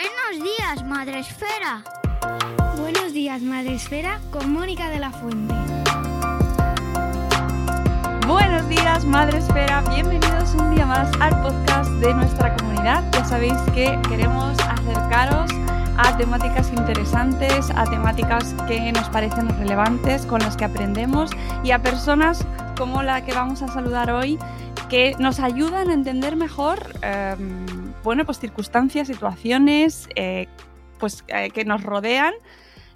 Buenos días, Madre Esfera. Buenos días, Madre Esfera, con Mónica de la Fuente. Buenos días, Madre Esfera. Bienvenidos un día más al podcast de nuestra comunidad. Ya sabéis que queremos acercaros a temáticas interesantes, a temáticas que nos parecen relevantes, con las que aprendemos y a personas como la que vamos a saludar hoy que nos ayudan a entender mejor em, bueno, pues circunstancias, situaciones eh, pues, eh, que nos rodean.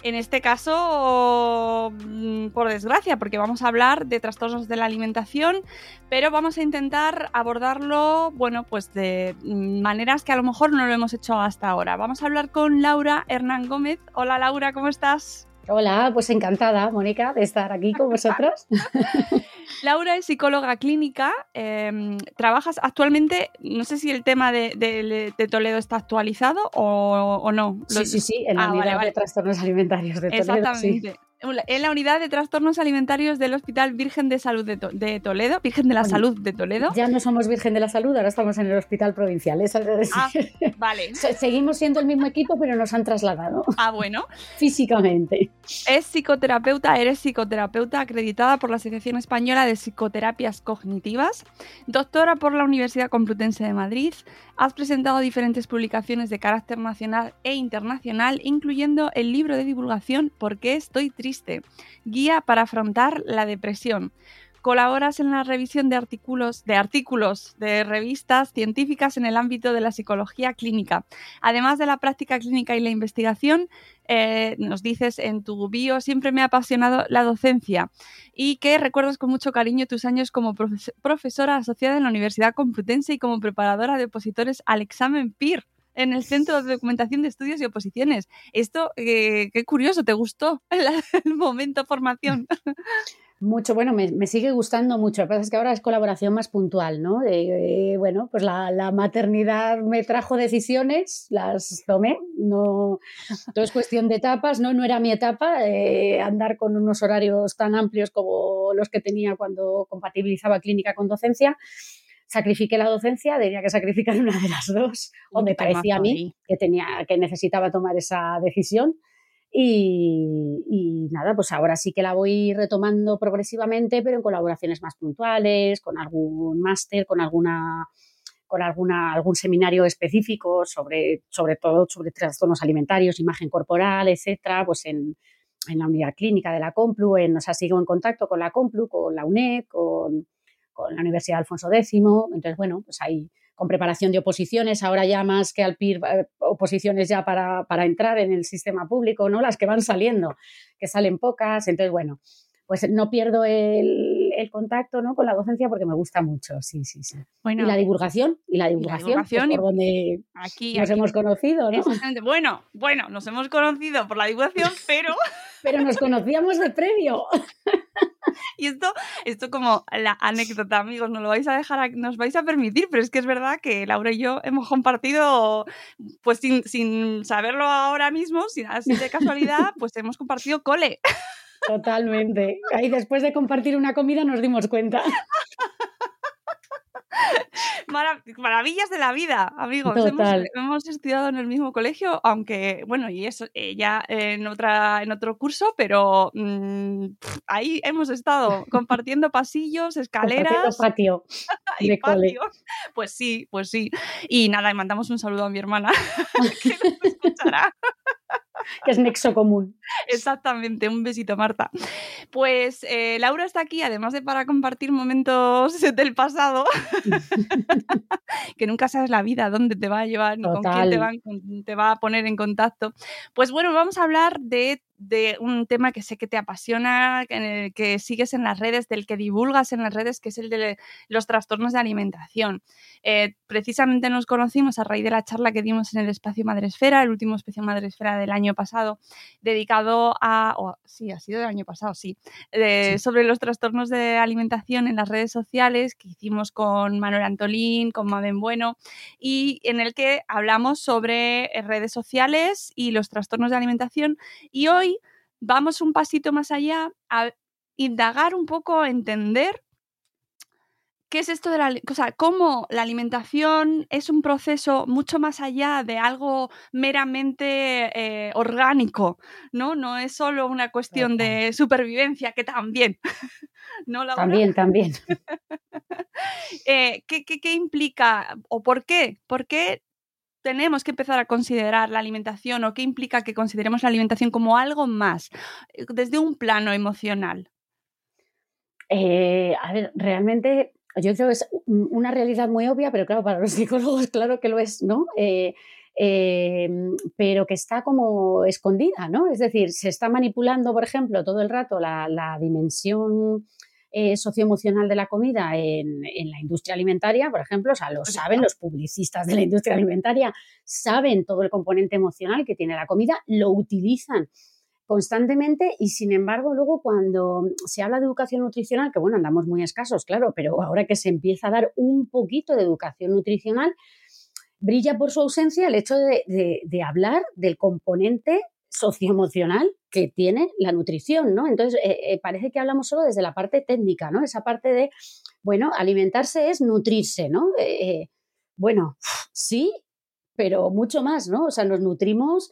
En este caso, mm, por desgracia, porque vamos a hablar de trastornos de la alimentación, pero vamos a intentar abordarlo, bueno, pues de maneras que a lo mejor no lo hemos hecho hasta ahora. Vamos a hablar con Laura Hernán Gómez. Hola Laura, ¿cómo estás? Hola, pues encantada, Mónica, de estar aquí con vosotros. Laura es psicóloga clínica. Em, trabajas actualmente, no sé si el tema de, Toledo está actualizado o, no. Sí, sí, sí, en la ah, unidad de trastornos alimentarios de Toledo. Exactamente en la unidad de trastornos alimentarios del Hospital Virgen de Salud de, Toledo, Virgen de la Salud de Toledo. Ya no somos Virgen de la Salud, ahora estamos en el Hospital Provincial. Ah, vale. Seguimos siendo el mismo equipo, pero nos han trasladado. Ah, bueno. Físicamente. Es psicoterapeuta, eres psicoterapeuta acreditada por la Asociación Española de Psicoterapias Cognitivas, doctora por la Universidad Complutense de Madrid. Has presentado diferentes publicaciones de carácter nacional e internacional, incluyendo el libro de divulgación ¿Por qué estoy triste? Guía para afrontar la depresión. Colaboras en la revisión de artículos, de artículos de revistas científicas en el ámbito de la psicología clínica. Además de la práctica clínica y la investigación, eh, nos dices en tu bio, siempre me ha apasionado la docencia y que recuerdas con mucho cariño tus años como profesora asociada en la Universidad Complutense y como preparadora de opositores al examen PIR en el Centro de Documentación de Estudios y Oposiciones. Esto, eh, qué curioso, ¿te gustó el, momento formación? Mucho, bueno, me, sigue gustando mucho. Lo que pasa es que ahora es colaboración más puntual, ¿no? bueno, pues la, maternidad me trajo decisiones, las tomé, no, todo es cuestión de etapas, ¿no? No era mi etapa eh, andar con unos horarios tan amplios como los que tenía cuando compatibilizaba clínica con docencia sacrifiqué la docencia, diría que sacrificar una de las dos, o me parecía a mí que, tenía, que necesitaba tomar esa decisión. Y, nada, pues ahora sí que la voy retomando progresivamente, pero en colaboraciones más puntuales, con algún máster, con alguna con alguna, algún seminario específico sobre, sobre todo sobre trastornos alimentarios, imagen corporal, etcétera, pues en, en la unidad clínica de la Complu, en, o sea, sigo en contacto con la Complu, con la UNED, con, con la Universidad Alfonso X. Entonces, bueno, pues ahí con preparación de oposiciones, ahora ya más que al PIR, eh, oposiciones ya para, para, entrar en el sistema público, ¿no? Las que van saliendo, que salen pocas. Entonces, bueno, pues no pierdo el, el contacto ¿no? con la docencia porque me gusta mucho, sí, sí, sí. y la divulgación, y la divulgación, pues, por donde aquí, nos hemos conocido, ¿no? Bueno, bueno, nos hemos conocido por la divulgación, pero... pero nos conocíamos de previo. Y esto, esto como la anécdota, amigos, nos lo vais a dejar, nos vais a permitir, pero es que es verdad que Laura y yo hemos compartido, pues sin, sin saberlo ahora mismo, sin así de casualidad, pues hemos compartido cole. Totalmente. Ahí después de compartir una comida nos dimos cuenta. maravillas de la vida, amigos. Hemos, estudiado en el mismo colegio, aunque, bueno, y eso eh, ya en, otra, en otro curso, pero mm, ahí hemos estado compartiendo pasillos, escaleras. patio y patio. Pues sí, pues sí. Y nada, mandamos un saludo a mi hermana, que nos escuchará que es nexo común. Exactamente, un besito, Marta. Pues eh, Laura está aquí, además de para compartir momentos del pasado, que nunca sabes la vida, dónde te va a llevar, ni con quién te te va a poner en contacto. Pues bueno, vamos a hablar de de un tema que sé que te apasiona, en el que sigues en las redes, del que divulgas en las redes, que es el de los trastornos de alimentación. Eh, precisamente nos conocimos a raíz de la charla que dimos en el espacio Madresfera, el último espacio Madresfera del año pasado, dedicado a, sí, ha sido del año pasado, sí, sobre los trastornos de alimentación en las redes sociales que hicimos con Manuel Antolín, con Maben Bueno, y en el que hablamos sobre eh, redes sociales y los trastornos de alimentación. Y hoy vamos un pasito más allá a indagar un poco, a entender ¿qué es esto de la, o sea, cómo la alimentación es un proceso mucho más allá de algo meramente eh, orgánico, ¿no? No es solo una cuestión de supervivencia, que también, ¿no, También, también. Eh, ¿qué, qué, qué implica o por qué? ¿Por qué tenemos que empezar a considerar la alimentación o qué implica que consideremos la alimentación como algo más, eh, desde un plano emocional? Eh, a ver, realmente yo creo que es una realidad muy obvia, pero claro, para los psicólogos claro que lo es, ¿no? Eh, pero que está como escondida, ¿no? Es decir, se está manipulando, por ejemplo, todo el rato la, la dimensión eh, socioemocional de la comida en, la industria alimentaria, por ejemplo, o sea, lo saben los publicistas de la industria alimentaria, saben todo el componente emocional que tiene la comida, lo utilizan constantemente y sin embargo luego cuando se habla de educación nutricional, que bueno, andamos muy escasos, claro, pero ahora que se empieza a dar un poquito de educación nutricional, brilla por su ausencia el hecho de hablar del componente socioemocional que tiene la nutrición, ¿no? Entonces, eh, eh, parece que hablamos solo desde la parte técnica, ¿no? Esa parte de, bueno, alimentarse es nutrirse, ¿no? Eh, bueno, sí, pero mucho más, ¿no? O sea, nos nutrimos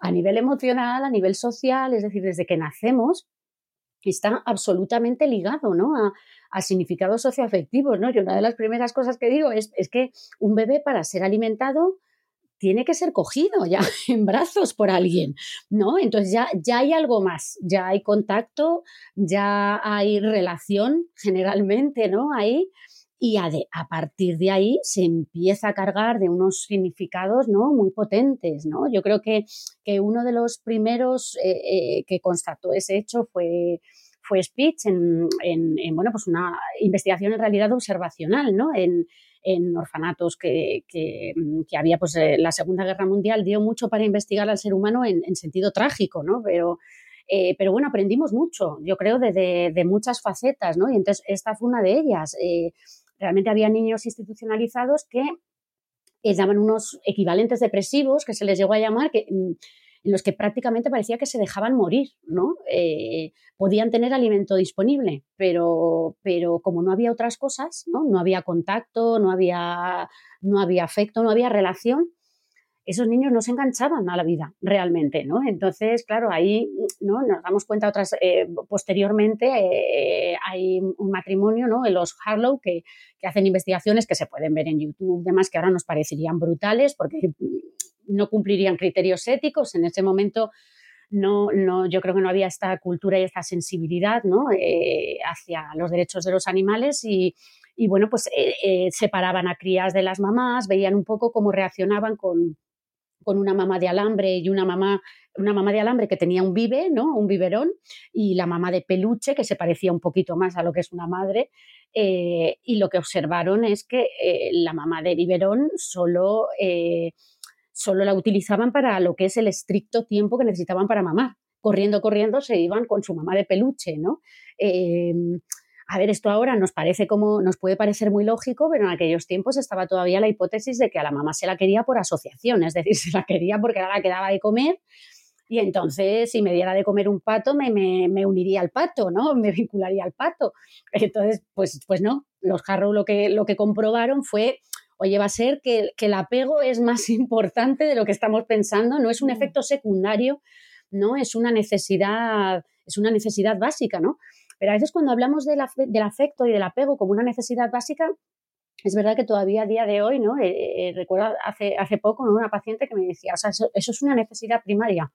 a nivel emocional, a nivel social, es decir, desde que nacemos, está absolutamente ligado, ¿no? A, a significados socioafectivos, ¿no? Yo una de las primeras cosas que digo es, es que un bebé para ser alimentado tiene que ser cogido ya en brazos por alguien, ¿no? Entonces ya, ya hay algo más, ya hay contacto, ya hay relación generalmente, ¿no? Ahí. Y a, a, partir de ahí se empieza a cargar de unos significados ¿no? muy potentes. ¿no? Yo creo que, que uno de los primeros eh, eh, que constató ese hecho fue, fue Spitz en, en, bueno, pues una investigación en realidad observacional, ¿no? En orfanatos que, que, mm, había, pues eh, la Segunda Guerra Mundial dio mucho para investigar al ser humano en, sentido trágico, ¿no? Pero, eh, pero bueno, aprendimos mucho, yo creo, de, de, muchas facetas, ¿no? Y entonces esta fue una de ellas. Eh, realmente había niños institucionalizados que daban unos equivalentes depresivos, que se les llegó a llamar, que mm, en los que prácticamente parecía que se dejaban morir, ¿no? Eh, podían tener alimento disponible, pero, pero como no había otras cosas, ¿no? No había contacto, no había, no había afecto, no había relación, esos niños no se enganchaban a la vida realmente, ¿no? Entonces, claro, ahí ¿no? nos damos cuenta otras, eh, posteriormente eh, hay un matrimonio, ¿no? Los Harlow, que, que, hacen investigaciones que se pueden ver en YouTube, demás que ahora nos parecerían brutales porque no cumplirían criterios éticos. En ese momento no, no, yo creo que no había esta cultura y esta sensibilidad ¿no? Eh, hacia los derechos de los animales y, y bueno, pues eh, eh, separaban a crías de las mamás, veían un poco cómo reaccionaban con, con una mamá de alambre y una mamá, una mamá de alambre que tenía un vive, ¿no? Un biberón, y la mamá de peluche, que se parecía un poquito más a lo que es una madre. y lo que observaron es que la mamá de biberón solo solo la utilizaban para lo que es el estricto tiempo que necesitaban para mamar. Corriendo, corriendo, se iban con su mamá de peluche, ¿no? Em, a ver, esto ahora nos parece como, nos puede parecer muy lógico, pero en aquellos tiempos estaba todavía la hipótesis de que a la mamá se la quería por asociación, es decir, se la quería porque era la que daba de comer y entonces si me diera de comer un pato me, me, uniría al pato, ¿no? Me vincularía al pato. Entonces, pues, pues no, los Harrow lo que, lo que comprobaron fue oye, va a ser que, el apego es más importante de lo que estamos pensando, no es un mm. efecto secundario, no es una necesidad, es una necesidad básica, ¿no? Pero a veces cuando hablamos del, afecto y del apego como una necesidad básica, es verdad que todavía a día de hoy, ¿no? Eh, eh, recuerdo hace, hace poco una paciente que me decía, o sea, eso, es una necesidad primaria.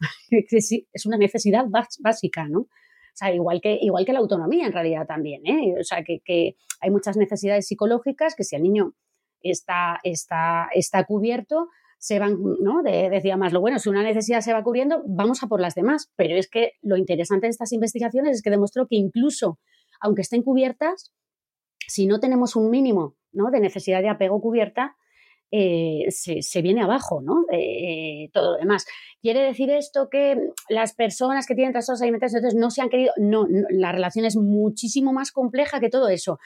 sí, es una necesidad básica, ¿no? O sea, igual que, igual que la autonomía en realidad también, ¿eh? O sea, que, que hay muchas necesidades psicológicas que si el niño está, está, está cubierto, se van, ¿no? decía más, lo bueno, si una necesidad se va cubriendo, vamos a por las demás. Pero es que lo interesante de estas investigaciones es que demostró que incluso, aunque estén cubiertas, si no tenemos un mínimo ¿no? de necesidad de apego cubierta, eh, se, viene abajo, ¿no? Eh, todo lo demás. ¿Quiere decir esto que las personas que tienen trastornos alimentarios no se han querido? No, la relación es muchísimo más compleja que todo eso.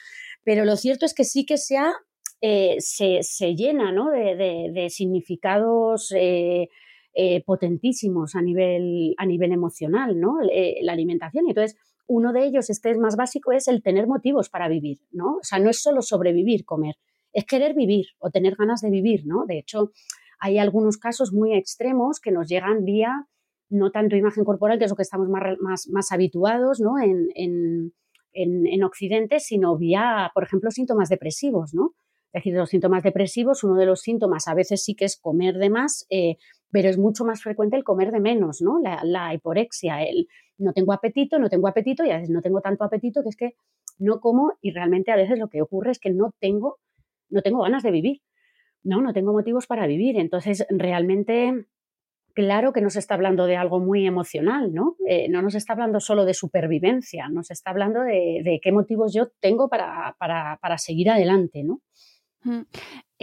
Pero lo cierto es que sí que se ha eh, se, llena de, significados eh, eh, potentísimos a nivel, a nivel emocional, ¿no? la alimentación. Y entonces, uno de ellos, este es más básico, es el tener motivos para vivir, ¿no? O sea, no es solo sobrevivir, comer, es querer vivir o tener ganas de vivir, ¿no? De hecho, hay algunos casos muy extremos que nos llegan vía no tanto imagen corporal, que es lo que estamos más, más, habituados ¿no? en, en, en, Occidente, sino vía, por ejemplo, síntomas depresivos, ¿no? Es decir, los síntomas depresivos, uno de los síntomas a veces sí que es comer de más, eh, pero es mucho más frecuente el comer de menos, ¿no? La, hiporexia, el no tengo apetito, no tengo apetito y a veces no tengo tanto apetito que es que no como y realmente a veces lo que ocurre es que no tengo, no tengo ganas de vivir, ¿no? No tengo motivos para vivir. Entonces, realmente claro que nos está hablando de algo muy emocional, ¿no? Eh, no nos está hablando solo de supervivencia, nos está hablando de, qué motivos yo tengo para, para, para seguir adelante, ¿no?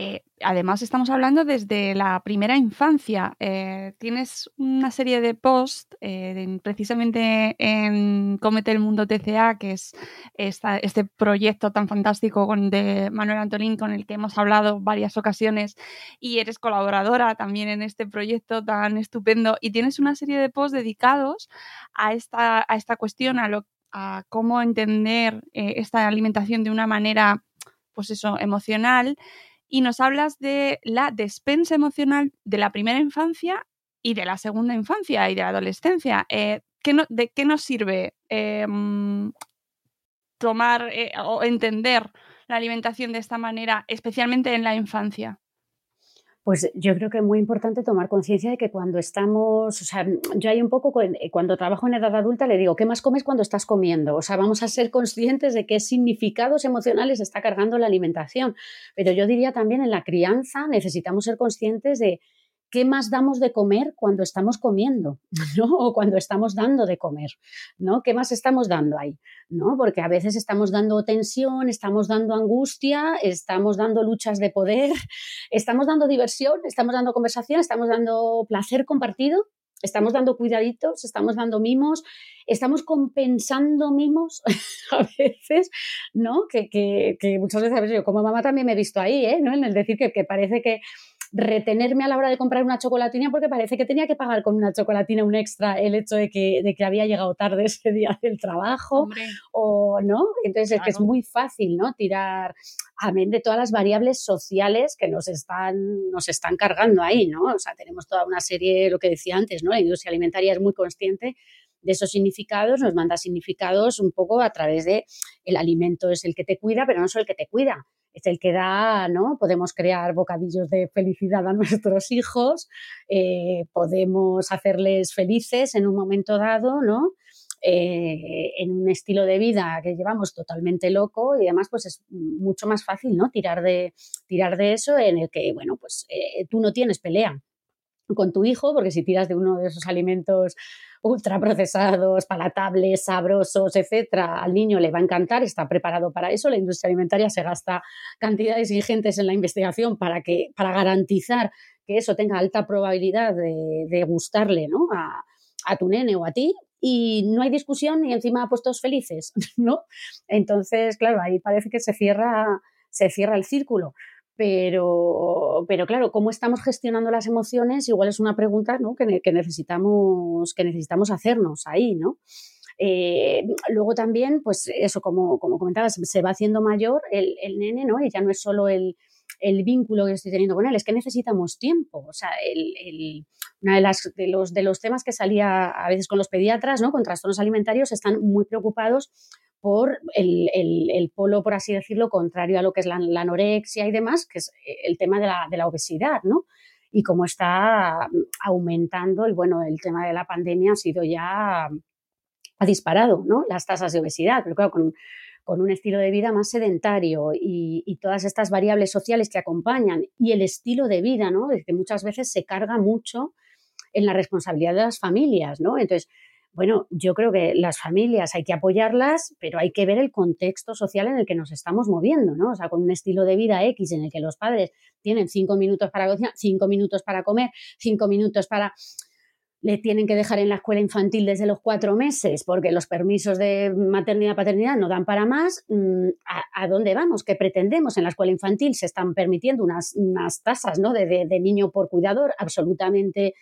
Eh, además, estamos hablando desde la primera infancia. Eh, tienes una serie de posts eh, precisamente en Comete el Mundo TCA, que es este proyecto tan fantástico de Manuel Antolín con el que hemos hablado varias ocasiones y eres colaboradora también en este proyecto tan estupendo. Y tienes una serie de posts dedicados a esta, a esta cuestión, a, lo, a cómo entender esta alimentación de una manera pues eso, emocional, y nos hablas de la despensa emocional de la primera infancia y de la segunda infancia y de la adolescencia. Eh, ¿De qué nos sirve em, tomar eh, o entender la alimentación de esta manera, especialmente en la infancia? Pues yo creo que es muy importante tomar conciencia de que cuando estamos, o sea, yo hay un poco, eh, cuando trabajo en edad adulta le digo, ¿qué más comes cuando estás comiendo? O sea, vamos a ser conscientes de qué significados emocionales está cargando la alimentación. Pero yo diría también en la crianza necesitamos ser conscientes de ¿qué más damos de comer cuando estamos comiendo? ¿no? O cuando estamos dando de comer, ¿no? ¿Qué más estamos dando ahí? ¿no? Porque a veces estamos dando tensión, estamos dando angustia, estamos dando luchas de poder, estamos dando diversión, estamos dando conversación, estamos dando placer compartido, estamos dando cuidaditos, estamos dando mimos, estamos compensando mimos a veces, ¿no? Que, que, que muchas veces, yo como mamá también me he visto ahí, ¿eh? ¿no? En el decir que, que parece que retenerme a la hora de comprar una chocolatina porque parece que tenía que pagar con una chocolatina un extra el hecho de que, de que había llegado tarde ese día del trabajo o no. Entonces es que es muy fácil, ¿no? Tirar, amén de todas las variables sociales que nos están, nos están cargando ahí, ¿no? O sea, tenemos toda una serie, lo que decía antes, ¿no? La industria alimentaria es muy consciente de esos significados, nos manda significados un poco a través de el alimento es el que te cuida, pero no es el que te cuida, es el que da, ¿no? Podemos crear bocadillos de felicidad a nuestros hijos, eh, podemos hacerles felices en un momento dado, ¿no? Eh, en un estilo de vida que llevamos totalmente loco y además pues es mucho más fácil, ¿no? Tirar de, tirar de eso en el que, bueno, pues eh, tú no tienes pelea con tu hijo, porque si tiras de uno de esos alimentos ultraprocesados, palatables, sabrosos, etcétera, al niño le va a encantar, está preparado para eso. La industria alimentaria se gasta cantidades ingentes en la investigación para, que, para garantizar que eso tenga alta probabilidad de, gustarle ¿no? a, tu nene o a ti, y no hay discusión y encima puestos felices, ¿no? Entonces, claro, ahí parece que se cierra, se cierra el círculo. Pero, pero claro, ¿cómo estamos gestionando las emociones? Igual es una pregunta ¿no? que, que, necesitamos, que necesitamos hacernos ahí, ¿no? Eh, luego también, pues eso, como, como comentabas, se va haciendo mayor el, el nene, ¿no? Y ya no es solo el, el, vínculo que estoy teniendo con él, es que necesitamos tiempo. O sea, el, el, una de, las, de, los, de los temas que salía a veces con los pediatras, ¿no? Con trastornos alimentarios, están muy preocupados por el, el, polo, por así decirlo, contrario a lo que es la, anorexia y demás, que es eh, el tema de la, de la obesidad, ¿no? Y cómo está aumentando, y bueno, el tema de la pandemia ha sido ya, ha disparado, ¿no? Las tasas de obesidad, pero claro, con, con un estilo de vida más sedentario y, y, todas estas variables sociales que acompañan y el estilo de vida, ¿no? que muchas veces se carga mucho en la responsabilidad de las familias, ¿no? Entonces, bueno, yo creo que las familias hay que apoyarlas, pero hay que ver el contexto social en el que nos estamos moviendo, ¿no? O sea, con un estilo de vida X en el que los padres tienen cinco minutos para cocinar, cinco minutos para comer, cinco minutos para le tienen que dejar en la escuela infantil desde los cuatro meses porque los permisos de maternidad paternidad no dan para más, mm, ¿a, dónde vamos? ¿Qué pretendemos? En la escuela infantil se están permitiendo unas, unas tasas ¿no? de, niño por cuidador absolutamente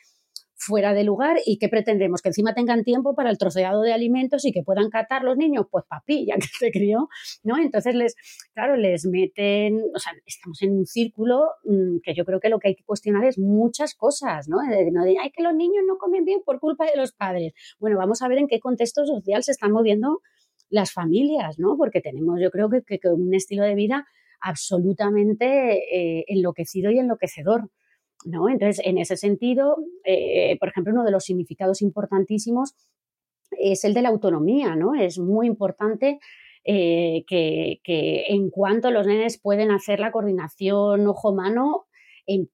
fuera de lugar y que pretendemos que encima tengan tiempo para el troceado de alimentos y que puedan catar los niños, pues papi, ya que se crió, ¿no? Entonces les, claro, les meten, o sea, estamos en un círculo mm, que yo creo que lo que hay que cuestionar es muchas cosas, ¿no? De, de, ay, que los niños no comen bien por culpa de los padres. Bueno, vamos a ver en qué contexto social se están moviendo las familias, ¿no? Porque tenemos, yo creo que, un estilo de vida absolutamente eh, enloquecido y enloquecedor. ¿No? Entonces, en ese sentido, eh, por ejemplo, uno de los significados importantísimos es el de la autonomía, ¿no? Es muy importante eh, que, en cuanto los nenes pueden hacer la coordinación ojo-mano,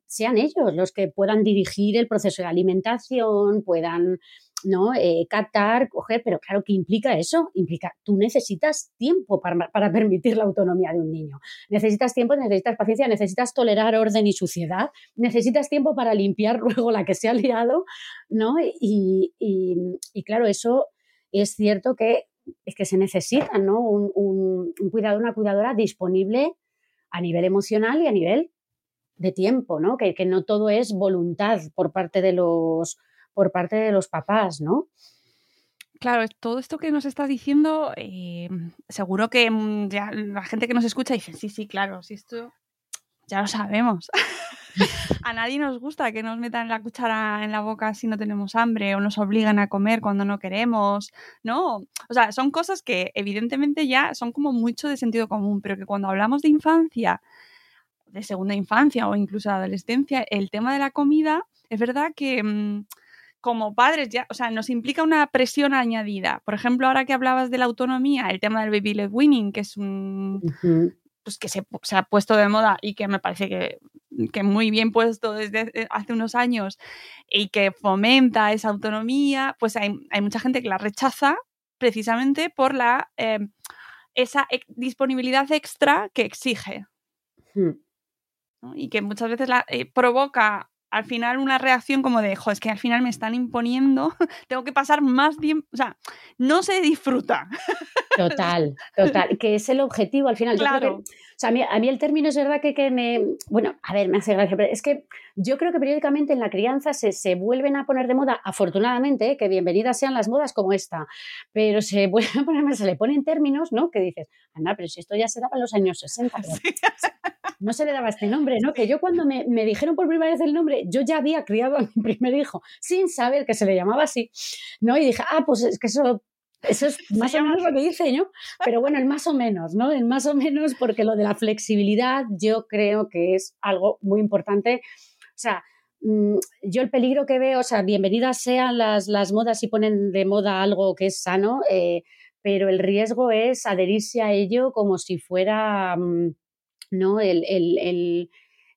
sean ellos los que puedan dirigir el proceso de alimentación, puedan ¿no? Eh, catar, coger, pero claro, ¿qué implica eso? Implica, tú necesitas tiempo para, para, permitir la autonomía de un niño. Necesitas tiempo, necesitas paciencia, necesitas tolerar orden y suciedad, necesitas tiempo para limpiar luego la que se ha liado, ¿no? Y, y, claro, eso es cierto que es que se necesita, ¿no? Un, un, un cuidador, una cuidadora disponible a nivel emocional y a nivel de tiempo, ¿no? Que, que no todo es voluntad por parte de los por parte de los papás, ¿no? Claro, todo esto que nos estás diciendo, eh, seguro que mm, ya la gente que nos escucha dice, sí, sí, claro, si esto ya lo sabemos. a nadie nos gusta que nos metan la cuchara en la boca si no tenemos hambre o nos obligan a comer cuando no queremos, ¿no? O sea, son cosas que evidentemente ya son como mucho de sentido común, pero que cuando hablamos de infancia, de segunda infancia o incluso de adolescencia, el tema de la comida, es verdad que... Mm, como padres ya, o sea, nos implica una presión añadida. Por ejemplo, ahora que hablabas de la autonomía, el tema del baby led winning, que es un pues que se, ha puesto de moda y que me parece que, que, muy bien puesto desde hace unos años y que fomenta esa autonomía, pues hay, mucha gente que la rechaza precisamente por la eh, esa disponibilidad extra que exige. Y que muchas veces la, eh, provoca al final una reacción como de, jo, es que al final me están imponiendo, tengo que pasar más tiempo, o sea, no se disfruta. Total, total, que es el objetivo al final. Claro. o sea, a mí, el término es verdad que, que, me, bueno, a ver, me hace gracia, pero es que yo creo que periódicamente en la crianza se, se vuelven a poner de moda, afortunadamente, ¿eh? que bienvenidas sean las modas como esta, pero se vuelven a poner, se le ponen términos, ¿no? Que dices, anda, pero si esto ya se daba en los años 60. No se le daba este nombre, ¿no? Que yo cuando me, me, dijeron por primera vez el nombre, yo ya había criado a mi primer hijo sin saber que se le llamaba así, ¿no? Y dije, ah, pues es que eso eso es más o menos lo que dice, ¿no? Pero bueno, el más o menos, ¿no? El más o menos porque lo de la flexibilidad yo creo que es algo muy importante. O sea, mm, yo el peligro que veo, o sea, bienvenidas sean las, las modas y ponen de moda algo que es sano, eh, pero el riesgo es adherirse a ello como si fuera, mm, ¿no? el, el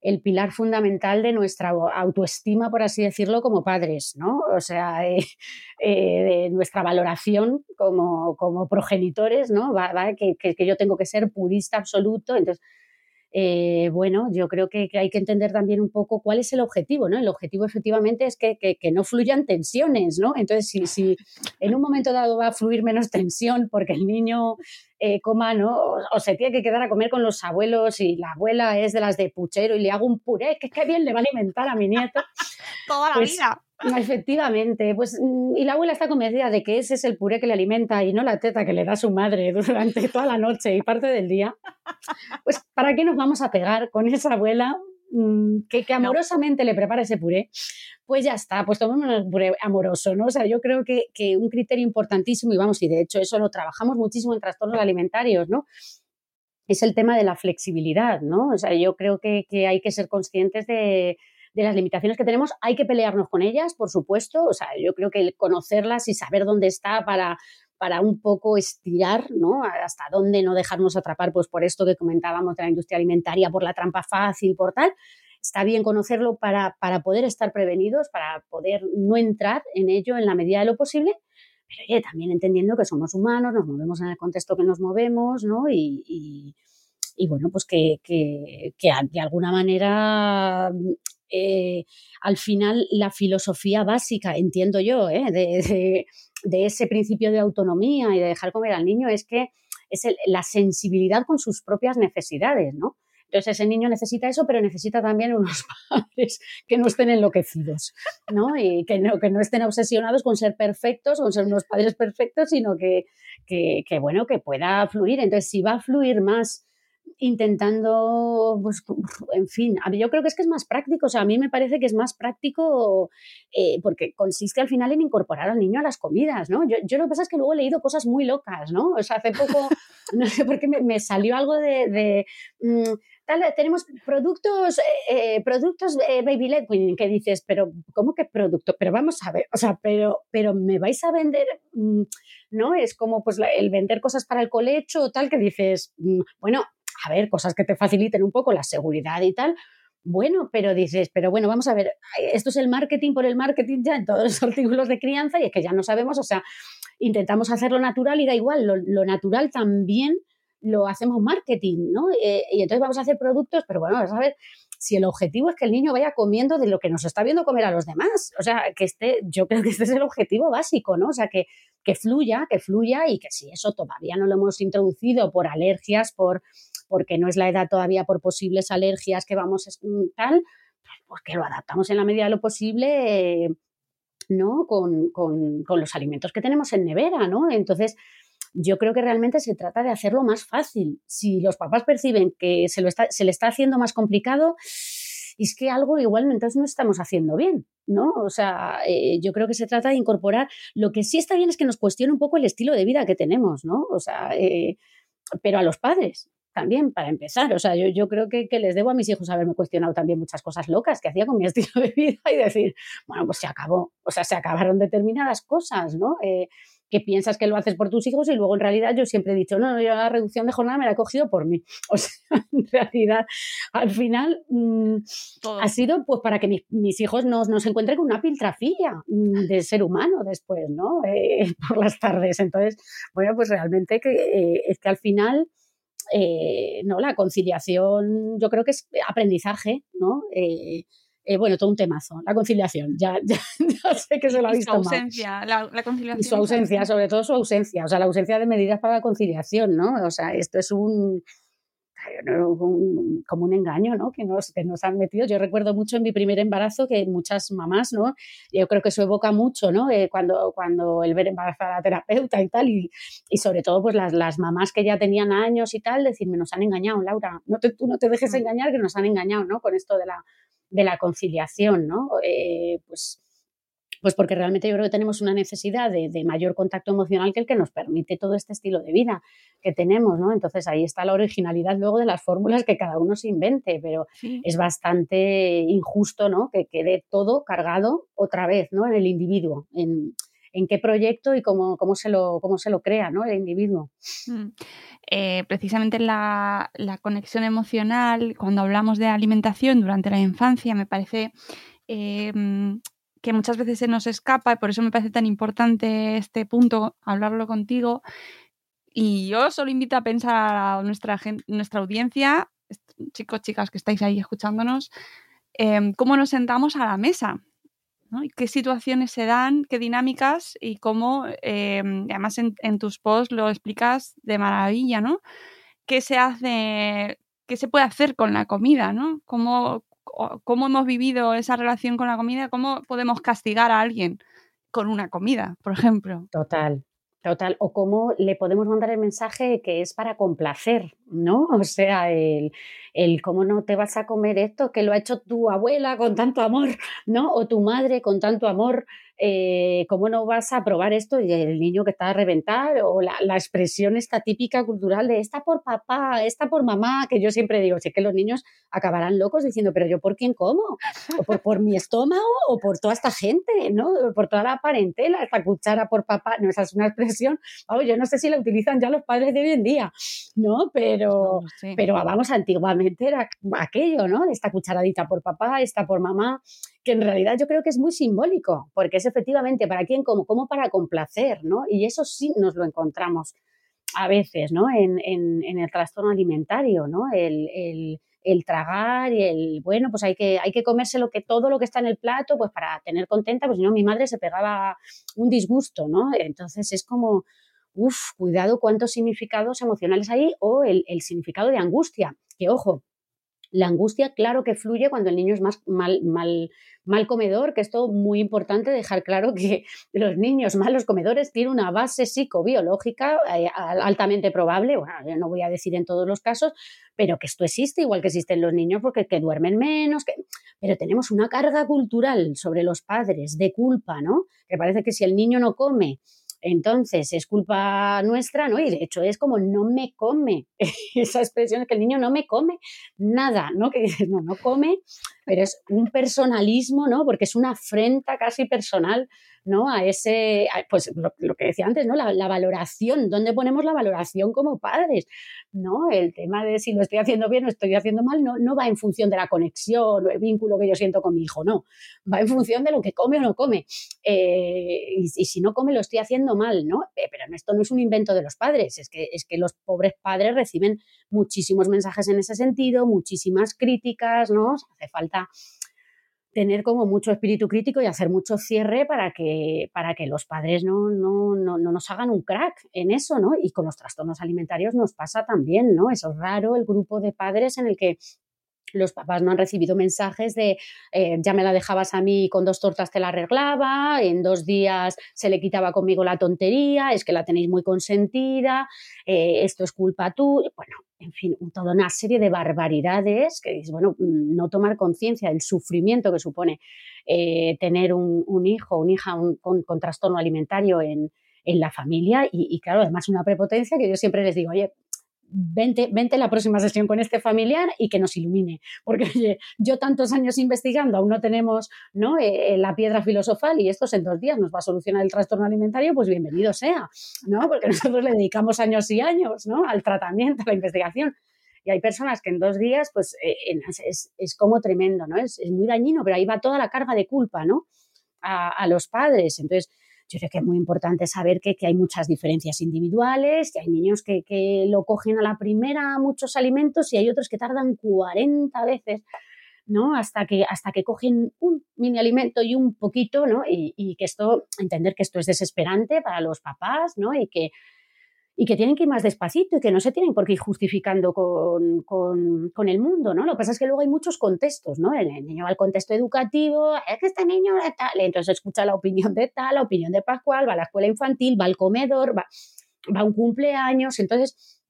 el pilar fundamental de nuestra autoestima, por así decirlo, como padres, ¿no? O sea, eh, eh, de nuestra valoración como, como progenitores, ¿no? Que, que, yo tengo que ser purista absoluto. Entonces, eh, bueno, yo creo que, hay que entender también un poco cuál es el objetivo, ¿no? El objetivo efectivamente es que, no fluyan tensiones, ¿no? Entonces, si, si, en un momento dado va a fluir menos tensión porque el niño eh, coma, ¿no? O, se tiene que quedar a comer con los abuelos y la abuela es de las de puchero y le hago un puré, que qué bien le va a alimentar a mi nieto. Toda la pues vida. Efectivamente, pues mm, y la abuela está convencida de que ese es el puré que le alimenta y no la teta que le da su madre durante toda la noche y parte del día. Pues ¿para qué nos vamos a pegar con esa abuela que, que amorosamente le prepara ese puré? Pues ya está, pues tomemos un puré amoroso, ¿no? O sea, yo creo que, que un criterio importantísimo, y vamos, y de hecho eso lo trabajamos muchísimo en trastornos alimentarios, ¿no? Es el tema de la flexibilidad, ¿no? O sea, yo creo que, que hay que ser conscientes de, de las limitaciones que tenemos, hay que pelearnos con ellas, por supuesto. O sea, yo creo que conocerlas y saber dónde está para, para un poco estirar, ¿no? Hasta dónde no dejarnos atrapar, pues por esto que comentábamos de la industria alimentaria, por la trampa fácil, por tal. Está bien conocerlo para, para poder estar prevenidos, para poder no entrar en ello en la medida de lo posible, pero oye, también entendiendo que somos humanos, nos movemos en el contexto que nos movemos, ¿no? Y, y, bueno, pues que, que, que, de alguna manera eh, al final la filosofía básica, entiendo yo, eh, de, ese principio de autonomía y de dejar comer al niño es que es la sensibilidad con sus propias necesidades, ¿no? Entonces ese niño necesita eso, pero necesita también unos padres que no estén enloquecidos, ¿no? Y que no, estén obsesionados con ser perfectos, con ser unos padres perfectos, sino que, que, que bueno, que pueda fluir. Entonces, si va a fluir más intentando, pues, en fin, a mí yo creo que es que es más práctico, o sea, a mí me parece que es más práctico eh, porque consiste al final en incorporar al niño a las comidas, ¿no? Yo, yo, lo que pasa es que luego he leído cosas muy locas, ¿no? O sea, hace poco, no sé por qué me, salió algo de... Mm, tal, tenemos productos, eh, productos eh, Baby Led que dices, pero ¿cómo que producto? Pero vamos a ver, o sea, pero, pero me vais a vender, mm, ¿no? Es como pues el vender cosas para el colecho o tal que dices, mm, bueno, a ver, cosas que te faciliten un poco la seguridad y tal. Bueno, pero dices, pero bueno, vamos a ver, esto es el marketing por el marketing ya en todos los artículos de crianza y es que ya no sabemos, o sea, intentamos hacerlo natural y da igual, lo, natural también lo hacemos marketing, ¿no? Eh, y entonces vamos a hacer productos, pero bueno, vamos a ver si el objetivo es que el niño vaya comiendo de lo que nos está viendo comer a los demás. O sea, que este, yo creo que este es el objetivo básico, ¿no? O sea, que, que fluya, que fluya y que si eso todavía no lo hemos introducido por alergias, por porque no es la edad todavía por posibles alergias que vamos mm, tal, pues que lo adaptamos en la medida de lo posible, ¿no? Con, los alimentos que tenemos en nevera, ¿no? Entonces, yo creo que realmente se trata de hacerlo más fácil. Si los papás perciben que se, lo está, se le está haciendo más complicado, es que algo igual entonces no estamos haciendo bien, ¿no? O sea, eh, yo creo que se trata de incorporar. Lo que sí está bien es que nos cuestione un poco el estilo de vida que tenemos, ¿no? O sea, eh, pero a los padres, también, para empezar. O sea, yo, yo creo que, que, les debo a mis hijos haberme cuestionado también muchas cosas locas que hacía con mi estilo de vida y decir, bueno, pues se acabó. O sea, se acabaron determinadas cosas, ¿no? Eh, que piensas que lo haces por tus hijos y luego en realidad yo siempre he dicho, no, no, yo la reducción de jornada me la he cogido por mí. O sea, en realidad, al final mm, ha sido pues para que mis hijos no, no, se encuentren con una piltrafilla mm, de ser humano después, ¿no? Eh, por las tardes. Entonces, bueno, pues realmente que, eh, es que al final eh, ¿no? La conciliación, yo creo que es aprendizaje, ¿no? Eh, eh, bueno, todo un temazo, la conciliación, ya, ya, sé que se lo ha visto su ausencia, la, conciliación. Y su ausencia, sobre todo su ausencia, o sea, la ausencia de medidas para la conciliación, ¿no? O sea, esto es un, como un engaño, ¿no? Que nos, que nos han metido. Yo recuerdo mucho en mi primer embarazo que muchas mamás, ¿no? Yo creo que eso evoca mucho, ¿no? Eh, cuando, cuando el ver embarazada a la terapeuta y tal, y, y sobre todo pues las, las, mamás que ya tenían años y tal, decirme, nos han engañado, Laura, no te, tú no te dejes engañar que nos han engañado, ¿no? Con esto de la, de la conciliación, ¿no? Eh, pues pues porque realmente yo creo que tenemos una necesidad de, mayor contacto emocional que el que nos permite todo este estilo de vida que tenemos, ¿no? Entonces ahí está la originalidad luego de las fórmulas que cada uno se invente, pero es bastante injusto, ¿no? Que quede todo cargado otra vez, ¿no? En el individuo, en, qué proyecto y cómo, cómo, se, lo, cómo se lo crea, ¿no? El individuo. Mm. Eh, precisamente la, conexión emocional, cuando hablamos de alimentación durante la infancia, me parece eh, que muchas veces se nos escapa y por eso me parece tan importante este punto, hablarlo contigo. Y yo solo invito a pensar a nuestra, nuestra audiencia, chicos, chicas que estáis ahí escuchándonos, em, cómo nos sentamos a la mesa, ¿no? Qué situaciones se dan, qué dinámicas y cómo, em, además en, en, tus posts lo explicas de maravilla, ¿no? ¿Qué se hace, qué se puede hacer con la comida, ¿no? Cómo, cómo hemos vivido esa relación con la comida, cómo podemos castigar a alguien con una comida, por ejemplo. Total, Total, o cómo le podemos mandar el mensaje que es para complacer, ¿no? O sea, el, el, cómo no te vas a comer esto que lo ha hecho tu abuela con tanto amor, ¿no? O tu madre con tanto amor, eh, ¿cómo no vas a probar esto? Y el niño que está a reventar, o la, expresión esta típica cultural de esta por papá, esta por mamá, que yo siempre digo, sé que los niños acabarán locos diciendo, pero yo por quién como, o por, por mi estómago, o por toda esta gente, ¿no? Por toda la parentela, esta cuchara por papá, no, esa es una expresión, yo no sé si la utilizan ya los padres de hoy en día, ¿no? Pero, pero vamos, antiguamente era aquello, ¿no? Esta cucharadita por papá, esta por mamá, que en realidad yo creo que es muy simbólico, porque es efectivamente para quién como, como para complacer, ¿no? Y eso sí nos lo encontramos a veces, ¿no? En, el trastorno alimentario, ¿no? El, tragar y el, bueno, pues hay que, hay que comerse lo que, todo lo que está en el plato, pues para tener contenta, pues si no, mi madre se pegaba un disgusto, ¿no? Entonces es como, uff, cuidado cuántos significados emocionales hay o el, significado de angustia, que ojo, La angustia, claro que fluye cuando el niño es más mal, mal, mal comedor, que esto muy importante dejar claro que los niños malos comedores tienen una base psicobiológica eh, altamente probable, bueno, yo no voy a decir en todos los casos, pero que esto existe, igual que existen los niños porque que duermen menos, que... pero tenemos una carga cultural sobre los padres de culpa, ¿no? Que parece que si el niño no come, entonces es culpa nuestra, ¿no? Y de hecho es como no me come. Esa expresión es que el niño no me come nada, ¿no? Que no, no come, pero es un personalismo, ¿no? Porque es una afrenta casi personal ¿no? A ese, pues lo, que decía antes, ¿no? La, valoración, ¿dónde ponemos la valoración como padres? ¿No? El tema de si lo estoy haciendo bien o estoy haciendo mal no, no va en función de la conexión o el vínculo que yo siento con mi hijo, no. Va en función de lo que come o no come. Eh, y, si no come lo estoy haciendo mal, ¿no? Eh, pero esto no es un invento de los padres, es que, es que los pobres padres reciben muchísimos mensajes en ese sentido, muchísimas críticas, ¿no? Hace falta tener como mucho espíritu crítico y hacer mucho cierre para que, para que los padres no, no, no, no, nos hagan un crack en eso, ¿no? Y con los trastornos alimentarios nos pasa también, ¿no? Eso es raro el grupo de padres en el que los papás no han recibido mensajes de eh, ya me la dejabas a mí con dos tortas te la arreglaba, en dos días se le quitaba conmigo la tontería, es que la tenéis muy consentida, eh, esto es culpa tú, bueno, en fin, toda una serie de barbaridades que es, bueno, mm, no tomar conciencia del sufrimiento que supone eh, tener un, un, hijo, una hija con, con, trastorno alimentario en, en la familia y, y, claro, además una prepotencia que yo siempre les digo, oye, vente, vente la próxima sesión con este familiar y que nos ilumine. Porque yo tantos años investigando, aún no tenemos ¿no? Eh, eh, la piedra filosofal y estos en dos días nos va a solucionar el trastorno alimentario, pues bienvenido sea, ¿no? Porque nosotros le dedicamos años y años al tratamiento, a la investigación. Y hay personas que en dos días, pues eh, es, como tremendo, ¿no? Es, es, muy dañino, pero ahí va toda la carga de culpa, ¿no? A, a los padres. Entonces, yo creo que es muy importante saber que, hay muchas diferencias individuales, que hay niños que, lo cogen a la primera muchos alimentos y hay otros que tardan 40 veces ¿no? Hasta que, hasta que cogen un mini alimento y un poquito, ¿no? Y, y, que esto, entender que esto es desesperante para los papás, ¿no? Y que, y que tienen que ir más despacito y que no se tienen por qué ir justificando con, con, con, el mundo, ¿no? Lo que pasa es que luego hay muchos contextos, ¿no? El, niño va al contexto educativo, es que este niño es tal, entonces escucha la opinión de tal, la opinión de Pascual, va a la escuela infantil, va al comedor, va, va a un cumpleaños, entonces...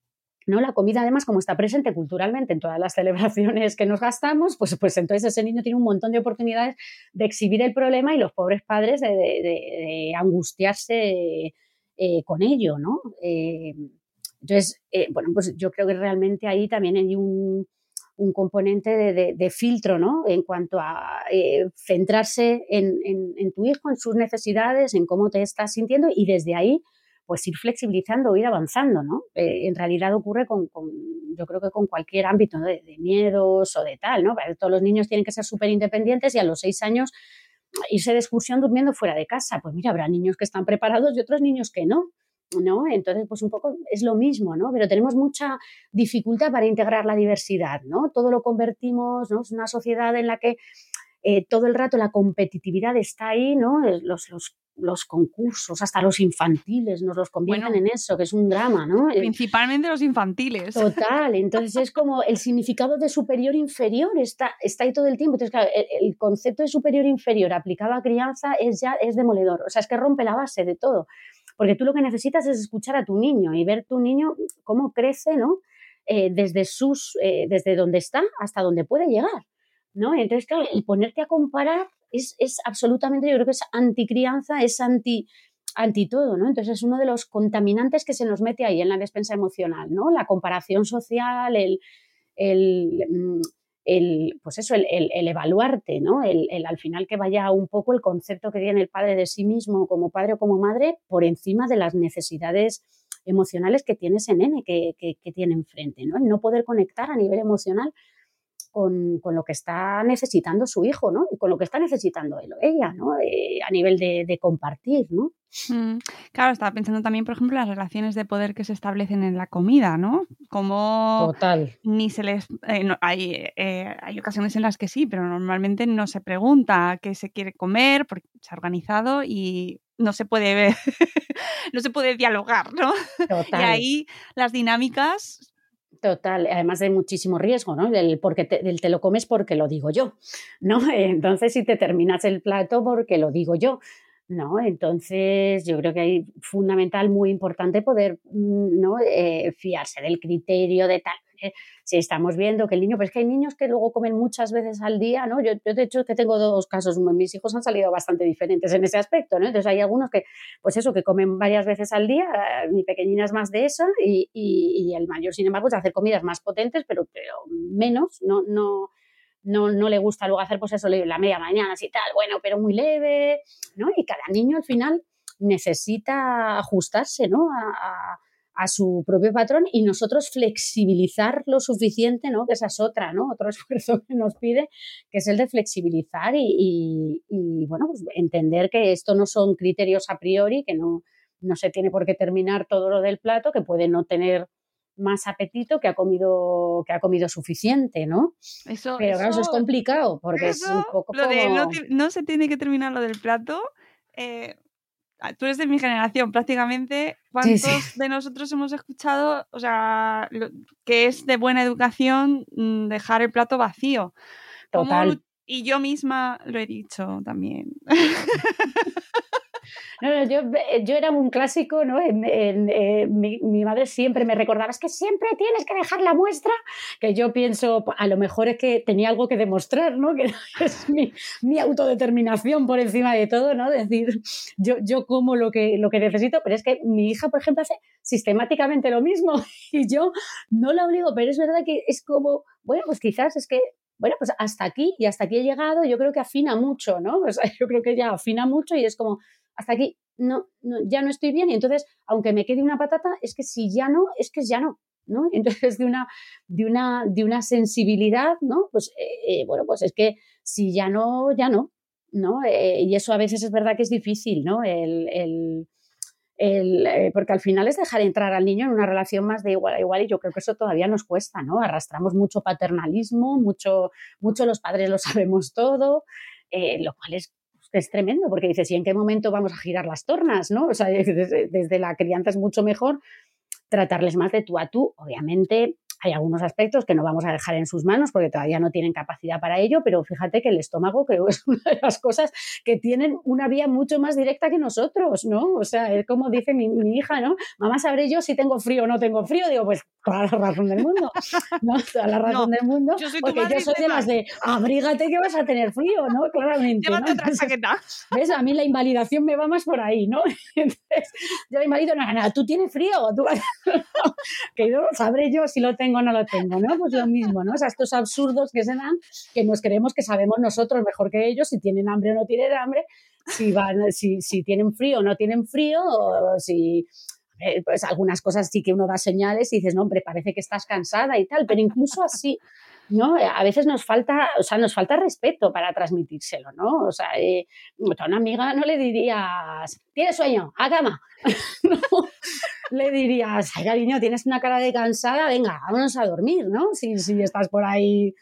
¿no? La comida, además, como está presente culturalmente en todas las celebraciones que nos gastamos, pues, pues entonces ese niño tiene un montón de oportunidades de exhibir el problema y los pobres padres de, de, de angustiarse eh, con ello, ¿no? Eh, entonces, eh, bueno, pues yo creo que realmente ahí también hay un, componente de, filtro, ¿no? En cuanto a centrarse en, tu hijo, en sus necesidades, en cómo te estás sintiendo y desde ahí, pues ir flexibilizando, ir avanzando, ¿no? en realidad ocurre con, yo creo que con cualquier ámbito de, miedos o de tal, ¿no? Todos los niños tienen que ser súper independientes y a los seis años irse de excursión durmiendo fuera de casa. Pues mira, habrá niños que están preparados y otros niños que no. ¿no? Entonces, pues un poco es lo mismo, ¿no? Pero tenemos mucha dificultad para integrar la diversidad, ¿no? Todo lo convertimos, ¿no? Es una sociedad en la que eh, todo el rato la competitividad está ahí, ¿no? Los, los los concursos, hasta los infantiles, nos los convierten en eso, que es un drama, ¿no? Principalmente los infantiles. Total, entonces es como el significado de superior inferior está, está ahí todo el tiempo. Entonces, claro, el, concepto de superior inferior aplicado a crianza es ya es demoledor, o sea, es que rompe la base de todo, porque tú lo que necesitas es escuchar a tu niño y ver tu niño cómo crece, ¿no? Eh, desde sus, eh, desde donde está hasta donde puede llegar, ¿no? Entonces, claro, el ponerte a comparar es, absolutamente, yo creo que es anticrianza, es anti, anti todo, ¿no? Entonces es uno de los contaminantes que se nos mete ahí en la despensa emocional, ¿no? La comparación social, el, el, mm, pues eso, el, evaluarte, ¿no? El, al final que vaya un poco el concepto que tiene el padre de sí mismo como padre o como madre por encima de las necesidades emocionales que tiene ese nene que, que, que tiene enfrente, ¿no? El no poder conectar a nivel emocional con, con, lo que está necesitando su hijo, ¿no? Y con lo que está necesitando él o ella, ¿no? Eh, a nivel de, de compartir, ¿no? Mm, claro, estaba pensando también, por ejemplo, las relaciones de poder que se establecen en la comida, ¿no? Como Total. ni se les... Eh, no, hay, eh, hay ocasiones en las que sí, pero normalmente no se pregunta qué se quiere comer porque se ha organizado y no se puede ver, no se puede dialogar, ¿no? Total. Y ahí las dinámicas Total, además de muchísimo riesgo, ¿no? El, porque te, te lo comes porque lo digo yo, ¿no? Entonces, si te terminas el plato porque lo digo yo, ¿no? Entonces, yo creo que hay fundamental, muy importante poder mm, ¿no? Eh, fiarse del criterio de tal. Eh, si estamos viendo que el niño, pues que hay niños que luego comen muchas veces al día, ¿no? Yo, yo, de hecho que tengo dos casos, mis hijos han salido bastante diferentes en ese aspecto, ¿no? Entonces hay algunos que, pues eso, que comen varias veces al día, eh, mi pequeñina más de eso y, y, el mayor, sin embargo, es hacer comidas más potentes, pero, pero menos, no, no, no, no le gusta luego hacer pues eso, la media mañana y tal, bueno, pero muy leve, ¿no? Y cada niño al final necesita ajustarse, ¿no? A, su propio patrón y nosotros flexibilizar lo suficiente, ¿no? Que esa es otra, ¿no? Otro esfuerzo que nos pide, que es el de flexibilizar y, y, bueno, pues entender que esto no son criterios a priori, que no, no se tiene por qué terminar todo lo del plato, que puede no tener más apetito que ha comido que ha comido suficiente, ¿no? Eso, Pero claro, eso es complicado porque es un poco lo de no, no, se tiene que terminar lo del plato. Eh, tú eres de mi generación prácticamente. ¿Cuántos sí, sí. de nosotros hemos escuchado, o sea, lo, que es de buena educación mm, dejar el plato vacío? Total. y yo misma lo he dicho también. No, no, yo, yo, era un clásico, ¿no? Eh, mi, madre siempre me recordaba, es que siempre tienes que dejar la muestra, que yo pienso, a lo mejor es que tenía algo que demostrar, ¿no? Que es mi, mi autodeterminación por encima de todo, ¿no? Decir, yo, yo como lo que, lo que necesito, pero es que mi hija, por ejemplo, hace sistemáticamente lo mismo y yo no la obligo, pero es verdad que es como, bueno, pues quizás es que bueno, pues hasta aquí y hasta aquí he llegado, yo creo que afina mucho, ¿no? O sea, yo creo que ya afina mucho y es como, hasta aquí no, no, ya no estoy bien y entonces, aunque me quede una patata, es que si ya no, es que ya no, ¿no? Entonces, de una, de una, de una sensibilidad, ¿no? Pues, eh, eh, bueno, pues es que si ya no, ya no, ¿no? Eh, y eso a veces es verdad que es difícil, ¿no? El, el, el, eh, porque al final es dejar entrar al niño en una relación más de igual a igual y yo creo que eso todavía nos cuesta, ¿no? Arrastramos mucho paternalismo, mucho, mucho los padres lo sabemos todo, lo cual es, es tremendo porque dices, ¿y en qué momento vamos a girar las tornas, no? O sea, desde, desde la crianza es mucho mejor tratarles más de tú a tú, obviamente hay algunos aspectos que no vamos a dejar en sus manos porque todavía no tienen capacidad para ello, pero fíjate que el estómago creo que es una de las cosas que tienen una vía mucho más directa que nosotros, ¿no? O sea, es como dice mi, mi hija, ¿no? Mamá, ¿sabré yo si tengo frío o no tengo frío? Digo, pues toda la razón del mundo, ¿no? Toda la razón no, del mundo, yo soy porque yo soy de las de, abrígate que vas a tener frío, ¿no? Claramente. Llévate ¿no? otra chaqueta. ¿Ves? A mí la invalidación me va más por ahí, ¿no? Entonces, yo la invalido, no, no, tú tienes frío, tú que no sabré yo si lo tengo o no lo tengo, ¿no? Pues lo mismo, ¿no? O sea, estos absurdos que se dan, que nos creemos que sabemos nosotros mejor que ellos, si tienen hambre o no tienen hambre, si, van, si, si tienen frío o no tienen frío, o si, eh, pues algunas cosas sí que uno da señales y dices, no, hombre, parece que estás cansada y tal, pero incluso así, ¿no? A veces nos falta, o sea, nos falta respeto para transmitírselo, ¿no? O sea, eh, a una amiga no le dirías, ¿tienes sueño? ¡A cama! no, le dirías, ay, cariño, tienes una cara de cansada, venga, vámonos a dormir, ¿no? Si, si estás por ahí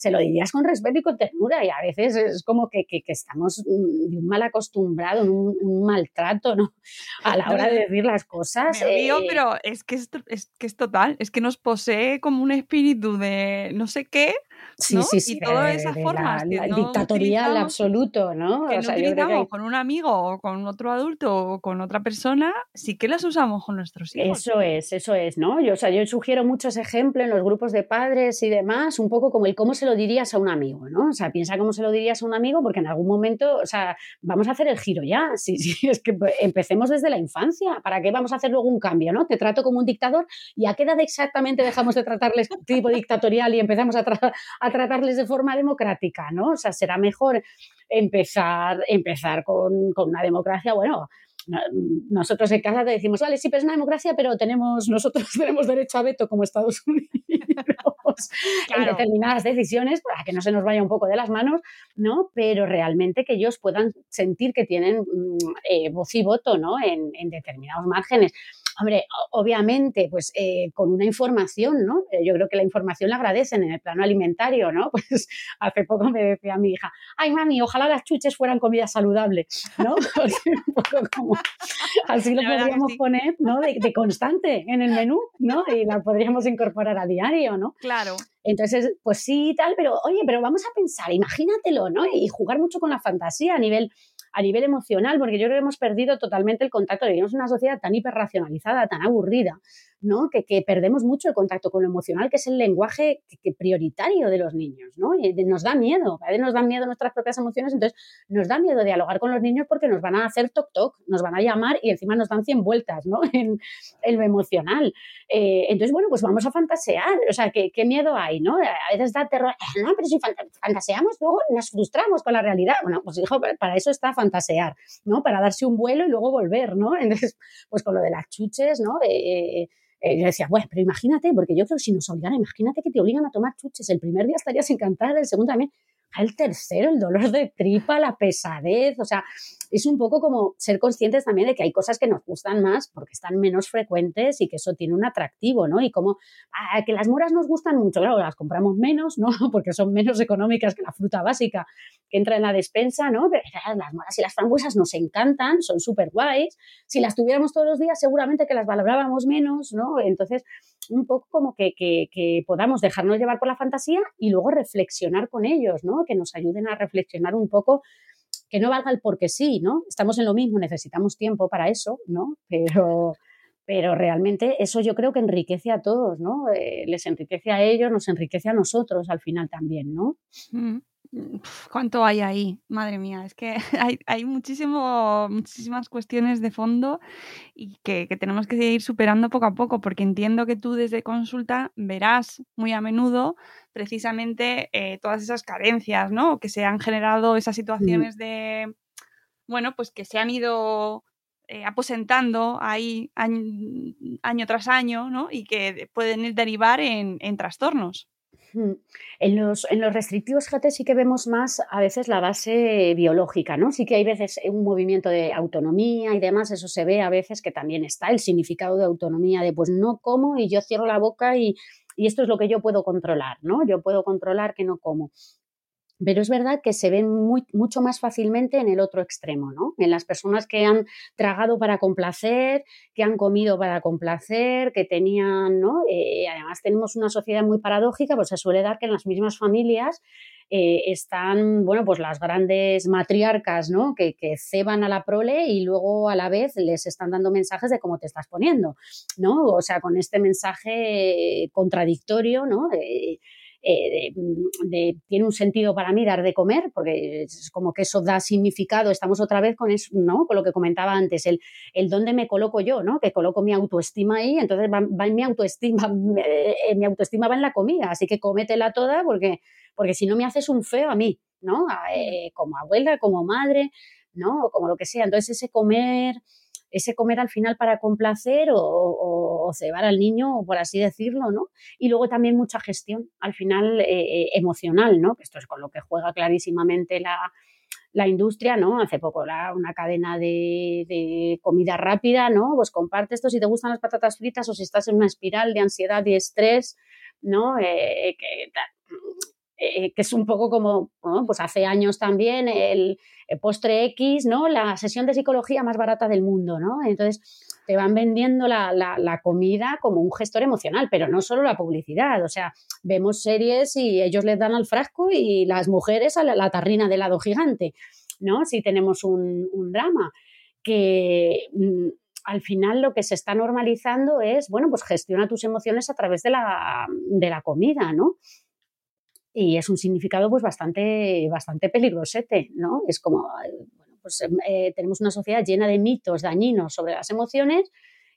se lo dirías con respeto y con ternura y a veces es como que, que, que estamos de un mal acostumbrado, un, un, maltrato, ¿no? A la hora de decir las cosas. Me río, eh... pero es que es, es que es total, es que nos posee como un espíritu de no sé qué, Sí, ¿no? sí, sí. Y todas esas de formas. La, que no dictatorial absoluto, ¿no? Que O no sea, yo que con un amigo o con otro adulto o con otra persona, sí que las usamos con nuestros hijos. Eso es, eso es, ¿no? Yo, o sea, yo sugiero muchos ejemplos en los grupos de padres y demás, un poco como el cómo se lo dirías a un amigo, ¿no? O sea, piensa cómo se lo dirías a un amigo porque en algún momento, o sea, vamos a hacer el giro ya. Sí, sí, es que empecemos desde la infancia. ¿Para qué vamos a hacer luego un cambio, no? Te trato como un dictador y a qué edad exactamente dejamos de tratarles tipo dictatorial y empezamos a, tra- a tratarles de forma democrática, ¿no? O sea, será mejor empezar, empezar con, con una democracia, bueno, no- nosotros en casa te decimos, vale, sí, pero es una democracia, pero tenemos, nosotros tenemos derecho a veto como Estados Unidos en Claro. determinadas decisiones para que no se nos vaya un poco de las manos, ¿no? Pero realmente que ellos puedan sentir que tienen mm, eh, voz y voto, ¿no? En, en determinados márgenes. Hombre, obviamente, pues eh, con una información, ¿no? Eh, yo creo que la información la agradecen en el plano alimentario, ¿no? Pues hace poco me decía mi hija, ay mami, ojalá las chuches fueran comida saludable, ¿no? un poco como, así lo podríamos poner, ¿no? De, de, constante en el menú, ¿no? Y la podríamos incorporar a diario, ¿no? Claro. Entonces, pues sí, tal, pero oye, pero vamos a pensar, imagínatelo, ¿no? Y jugar mucho con la fantasía a nivel a nivel emocional, porque yo creo que hemos perdido totalmente el contacto. Vivimos una sociedad tan hiperracionalizada, tan aburrida, Que, perdemos mucho el contacto con lo emocional, que es el lenguaje prioritario de los niños, ¿no? Y nos da miedo, veces nos dan miedo nuestras propias emociones, entonces nos da miedo dialogar con los niños porque nos van a hacer toc toc, nos van a llamar y encima nos dan 100 vueltas, ¿no? En, lo emocional. Eh, entonces, bueno, pues vamos a fantasear, o sea, ¿qué, miedo hay, ¿no? A veces da terror, eh, no, pero si fantaseamos, luego nos frustramos con la realidad. Bueno, pues hijo, para eso está fantasear, ¿no? Para darse un vuelo y luego volver, ¿no? Entonces, pues con lo de las chuches, ¿no? Eh, eh, yo decía, bueno, pero imagínate, porque yo creo que si nos obligan, imagínate que te obligan a tomar chuches, el primer día estarías encantada, el segundo también, el tercero, el dolor de tripa, la pesadez, o sea, es un poco como ser conscientes también de que hay cosas que nos gustan más porque están menos frecuentes y que eso tiene un atractivo, ¿no? Y como ah, que las moras nos gustan mucho, claro, las compramos menos, ¿no? Porque son menos económicas que la fruta básica que entra en la despensa, ¿no? Pero las moras y las frambuesas nos encantan, son súper guays. Si las tuviéramos todos los días, seguramente que las valorábamos menos, ¿no? Entonces, un poco como que, que, podamos dejarnos llevar por la fantasía y luego reflexionar con ellos, ¿no? Que nos ayuden a reflexionar un poco que no valga el porque sí, ¿no? Estamos en lo mismo, necesitamos tiempo para eso, ¿no? Pero, pero realmente eso yo creo que enriquece a todos, ¿no? Eh, les enriquece a ellos, nos enriquece a nosotros al final también, ¿no? Mm. ¿Cuánto hay ahí? Madre mía, es que hay, hay muchísimo, muchísimas cuestiones de fondo y que, tenemos que ir superando poco a poco, porque entiendo que tú desde consulta verás muy a menudo precisamente eh, todas esas carencias, ¿no? Que se han generado esas situaciones de, bueno, pues que se han ido eh, aposentando ahí año, tras año, ¿no? Y que pueden derivar en trastornos. En los, en los restrictivos GT sí que vemos más a veces la base biológica, ¿no? Sí que hay veces un movimiento de autonomía y demás, eso se ve a veces que también está el significado de autonomía, de pues no como y yo cierro la boca y, y esto es lo que yo puedo controlar, ¿no? Yo puedo controlar que no como. Pero es verdad que se ven muy, mucho más fácilmente en el otro extremo, ¿no? En las personas que han tragado para complacer, que han comido para complacer, que tenían, ¿no? Eh, además tenemos una sociedad muy paradójica, pues se suele dar que en las mismas familias eh, están, bueno, pues las grandes matriarcas, ¿no? Que, ceban a la prole y luego a la vez les están dando mensajes de cómo te estás poniendo, ¿no? O sea, con este mensaje contradictorio, ¿no? De, tiene un sentido para mí dar de comer, porque es como que eso da significado, estamos otra vez con eso, ¿no? Con lo que comentaba antes, el, el dónde me coloco yo, ¿no? Que coloco mi autoestima ahí, entonces va, en mi autoestima, eh, mi autoestima va en la comida, así que cómetela toda porque, porque si no me haces un feo a mí, ¿no? Eh, como abuela, como madre, ¿no? O como lo que sea. Entonces ese comer ese comer al final para complacer o, cebar al niño, por así decirlo, ¿no? Y luego también mucha gestión al final eh, eh, emocional, ¿no? Que esto es con lo que juega clarísimamente la, industria, ¿no? Hace poco una cadena de, comida rápida, ¿no? Pues comparte esto si te gustan las patatas fritas o si estás en una espiral de ansiedad y estrés, ¿no? Eh, que, es un poco como, pues hace años también el, postre X, ¿no? La sesión de psicología más barata del mundo, ¿no? Entonces te van vendiendo la, la, comida como un gestor emocional, pero no solo la publicidad, o sea, vemos series y ellos les dan al frasco y las mujeres a la, tarrina de helado gigante, ¿no? Si tenemos un, drama que mm, al final lo que se está normalizando es, bueno, pues gestiona tus emociones a través de la, de la comida, ¿no? y es un significado pues bastante, bastante peligrosete, ¿no? Es como, pues em, eh, tenemos una sociedad llena de mitos dañinos sobre las emociones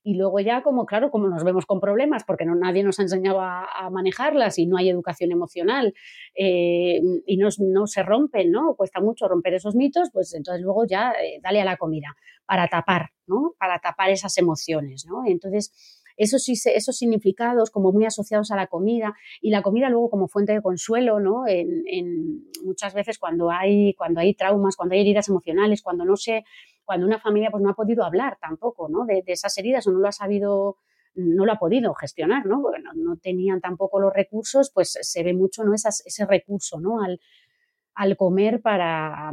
y luego ya como, claro, como nos vemos con problemas porque no, nadie nos ha enseñado a, manejarlas y no hay educación emocional eh, y no, no, se rompen, ¿no? Cuesta mucho romper esos mitos, pues entonces luego ya eh, dale a la comida para tapar, ¿no? Para tapar esas emociones, ¿no? Entonces esos, esos significados como muy asociados a la comida y la comida luego como fuente de consuelo, ¿no? En, muchas veces cuando hay, cuando hay traumas, cuando hay heridas emocionales, cuando no se cuando una familia pues no ha podido hablar tampoco, ¿no? De, esas heridas o no lo ha sabido no lo ha podido gestionar, ¿no? Porque no, tenían tampoco los recursos, pues se ve mucho, ¿no? ese recurso, ¿no? Al, al comer para,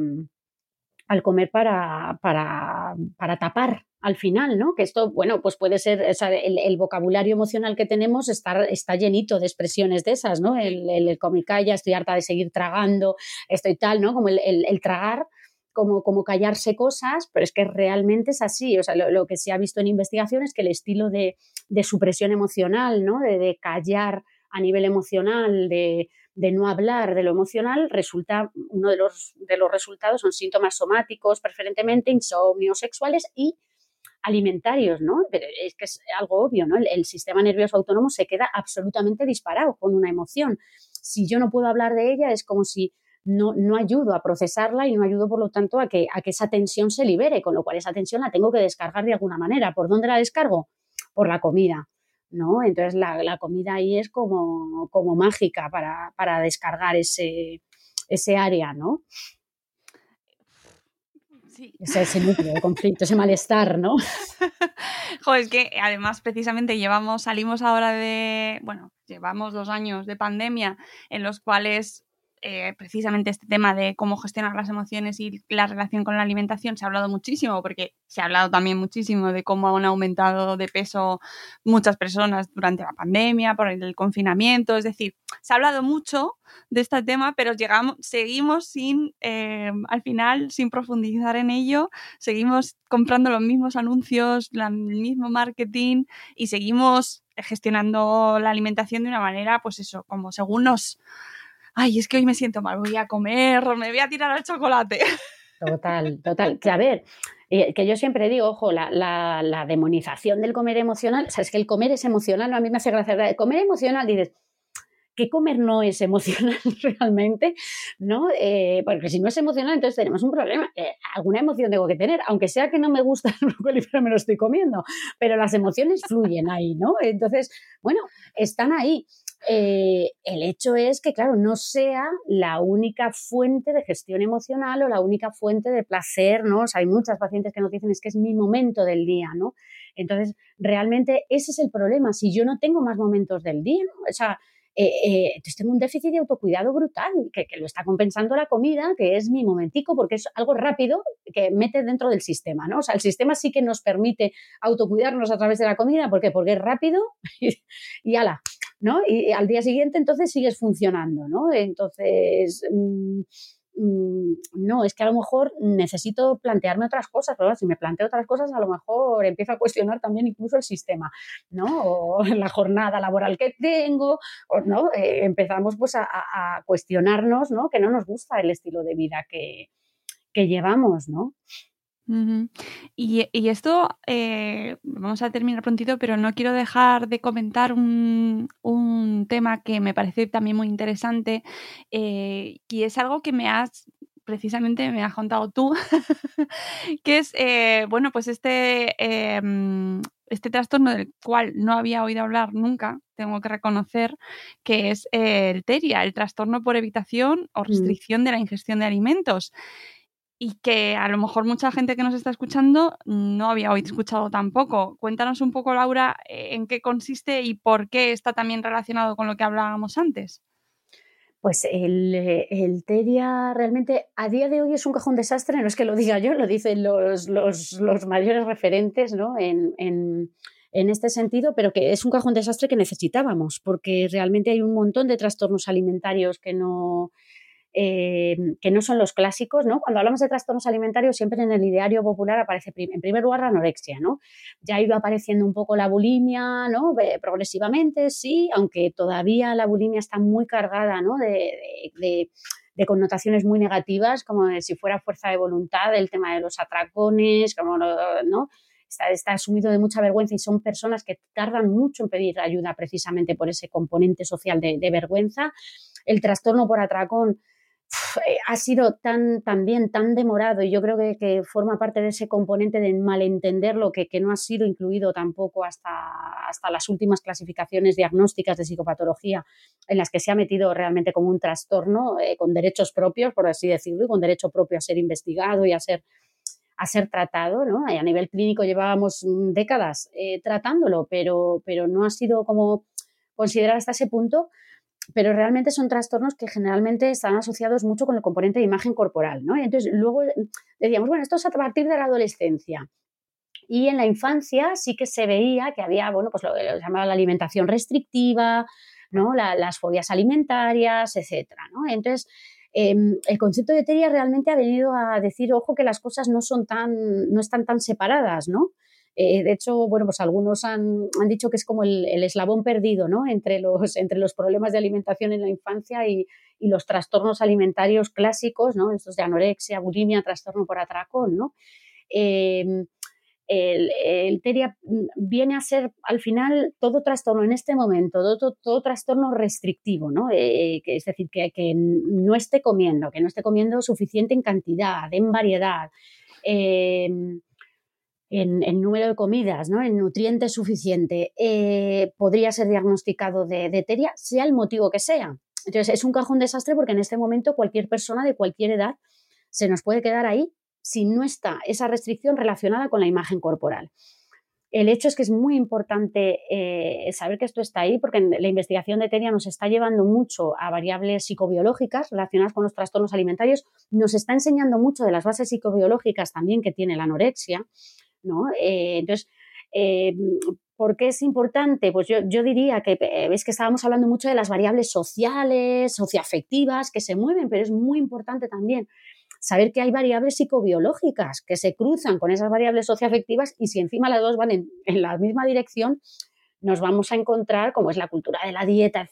al comer para, para, para, tapar al final, ¿no? Que esto, bueno, pues puede ser, o sea, el, vocabulario emocional que tenemos está, está llenito de expresiones de esas, ¿no? El, el, ya estoy harta de seguir tragando, estoy tal, ¿no? Como el, tragar, como, como, callarse cosas, pero es que realmente es así. O sea, lo, que se ha visto en investigación es que el estilo de, de supresión emocional, ¿no? De, de callar a nivel emocional, de, de no hablar de lo emocional, resulta, uno de los, de los resultados son síntomas somáticos, preferentemente insomnios sexuales y alimentarios, ¿no? Pero es que es algo obvio, ¿no? El, sistema nervioso autónomo se queda absolutamente disparado con una emoción. Si yo no puedo hablar de ella, es como si no, no ayudo a procesarla y no ayudo, por lo tanto, a que, a que esa tensión se libere, con lo cual esa tensión la tengo que descargar de alguna manera. ¿Por dónde la descargo? Por la comida. ¿No? Entonces la, comida ahí es como, como mágica para, descargar ese, ese área, ¿no? Sí. Ese, núcleo de conflicto, ese malestar, ¿no? Joder, es que además precisamente llevamos, salimos ahora de, bueno, llevamos dos años de pandemia en los cuales eh, precisamente este tema de cómo gestionar las emociones y la relación con la alimentación se ha hablado muchísimo, porque se ha hablado también muchísimo de cómo han aumentado de peso muchas personas durante la pandemia, por el confinamiento, es decir, se ha hablado mucho de este tema, pero llegamos, seguimos sin, eh, al final, sin profundizar en ello, seguimos comprando los mismos anuncios, el mismo marketing y seguimos gestionando la alimentación de una manera, pues eso, como según nos ay, es que hoy me siento mal, voy a comer, me voy a tirar al chocolate. Total, total. Que a ver, eh, que yo siempre digo, ojo, la, demonización del comer emocional, o es que el comer es emocional, a mí me hace gracia. Comer emocional, dices, ¿qué comer no es emocional realmente? ¿No? Eh, porque si no es emocional, entonces tenemos un problema. Eh, alguna emoción tengo que tener, aunque sea que no me gusta el brócoli, pero me lo estoy comiendo. Pero las emociones fluyen ahí, ¿no? Entonces, bueno, están ahí. Eh, el hecho es que, claro, no sea la única fuente de gestión emocional o la única fuente de placer, ¿no? Hay muchas pacientes que nos dicen es que es mi momento del día, ¿no? Entonces, realmente ese es el problema. Si yo no tengo más momentos del día, o sea, eh, eh, entonces tengo un déficit de autocuidado brutal, que, que, lo está compensando la comida, que es mi momentico, porque es algo rápido que mete dentro del sistema, ¿no? O sea, el sistema sí que nos permite autocuidarnos a través de la comida, ¿por qué? Porque es rápido y, y ala, ¿no? Y al día siguiente entonces sigues funcionando, ¿no? Entonces... Mm, mm, no, es que a lo mejor necesito plantearme otras cosas, pero si me planteo otras cosas, a lo mejor empiezo a cuestionar también incluso el sistema, ¿no? O la jornada laboral que tengo, o, ¿no? Eh, empezamos pues a, a, cuestionarnos, ¿no? Que no nos gusta el estilo de vida que, que llevamos, ¿no? Y, esto, eh, vamos a terminar prontito, pero no quiero dejar de comentar un, tema que me parece también muy interesante eh, y es algo que me has, precisamente me has contado tú, que es, eh, bueno, pues este, em, este trastorno del cual no había oído hablar nunca, tengo que reconocer, que es el TERIA, el trastorno por evitación o mm. restricción de la ingestión de alimentos y que a lo mejor mucha gente que nos está escuchando no había oído escuchado tampoco. Cuéntanos un poco, Laura, eh, en qué consiste y por qué está también relacionado con lo que hablábamos antes. Pues el, eh, el realmente a día de hoy es un cajón desastre, no es que lo diga yo, lo dicen los, los, los mayores referentes ¿no? en, en, en este sentido, pero que es un cajón desastre que necesitábamos, porque realmente hay un montón de trastornos alimentarios que no, eh, que no son los clásicos, ¿no? Cuando hablamos de trastornos alimentarios, siempre en el ideario popular aparece en primer lugar la anorexia, ¿no? Ya ha ido apareciendo un poco la bulimia, ¿no? progresivamente, sí, aunque todavía la bulimia está muy cargada, ¿no? de, connotaciones muy negativas, como si fuera fuerza de voluntad, el tema de los atracones, como, ¿no? Está, está, asumido de mucha vergüenza y son personas que tardan mucho en pedir ayuda precisamente por ese componente social de, de vergüenza. El trastorno por atracón ha sido tan también tan demorado y yo creo que, forma parte de ese componente de malentenderlo que, que no ha sido incluido tampoco hasta, hasta las últimas clasificaciones diagnósticas de psicopatología en las que se ha metido realmente como un trastorno eh, con derechos propios, por así decirlo, y con derecho propio a ser investigado y a ser a ser tratado, ¿no? A nivel clínico llevábamos mm, décadas eh, tratándolo, pero, pero no ha sido como considerado hasta ese punto, pero realmente son trastornos que generalmente están asociados mucho con el componente de imagen corporal, ¿no? Y entonces luego decíamos, bueno, esto es a partir de la adolescencia. Y en la infancia sí que se veía que había, bueno, pues lo que llamaba la alimentación restrictiva, ¿no? las fobias alimentarias, etcétera, ¿no? Entonces, Em, el concepto de teria realmente ha venido a decir, ojo, que las cosas no son tan, no están tan separadas, ¿no? Eh, de hecho, bueno, pues algunos han, dicho que es como el, eslabón perdido, ¿no? Entre los, entre los problemas de alimentación en la infancia y, los trastornos alimentarios clásicos, ¿no? Estos de anorexia, bulimia, trastorno por atracón, ¿no? Em, el, TERIA viene a ser al final todo trastorno en este momento, todo, trastorno restrictivo, ¿no? Eh, es decir, que, no esté comiendo, que no esté comiendo suficiente en cantidad, en variedad, en, número de comidas, ¿no? en nutrientes suficiente, eh, podría ser diagnosticado de, de sea el motivo que sea. Entonces, es un cajón desastre porque en este momento cualquier persona de cualquier edad se nos puede quedar ahí si no está esa restricción relacionada con la imagen corporal. El hecho es que es muy importante eh, saber que esto está ahí porque la investigación de TERIA nos está llevando mucho a variables psicobiológicas relacionadas con los trastornos alimentarios, nos está enseñando mucho de las bases psicobiológicas también que tiene la anorexia. ¿No? Eh, entonces, eh, ¿por qué es importante? Pues yo, yo diría que ves que estábamos hablando mucho de las variables sociales, socioafectivas que se mueven, pero es muy importante también saber que hay variables psicobiológicas que se cruzan con esas variables socioafectivas y si encima las dos van en, la misma dirección, nos vamos a encontrar, como es la cultura de la dieta,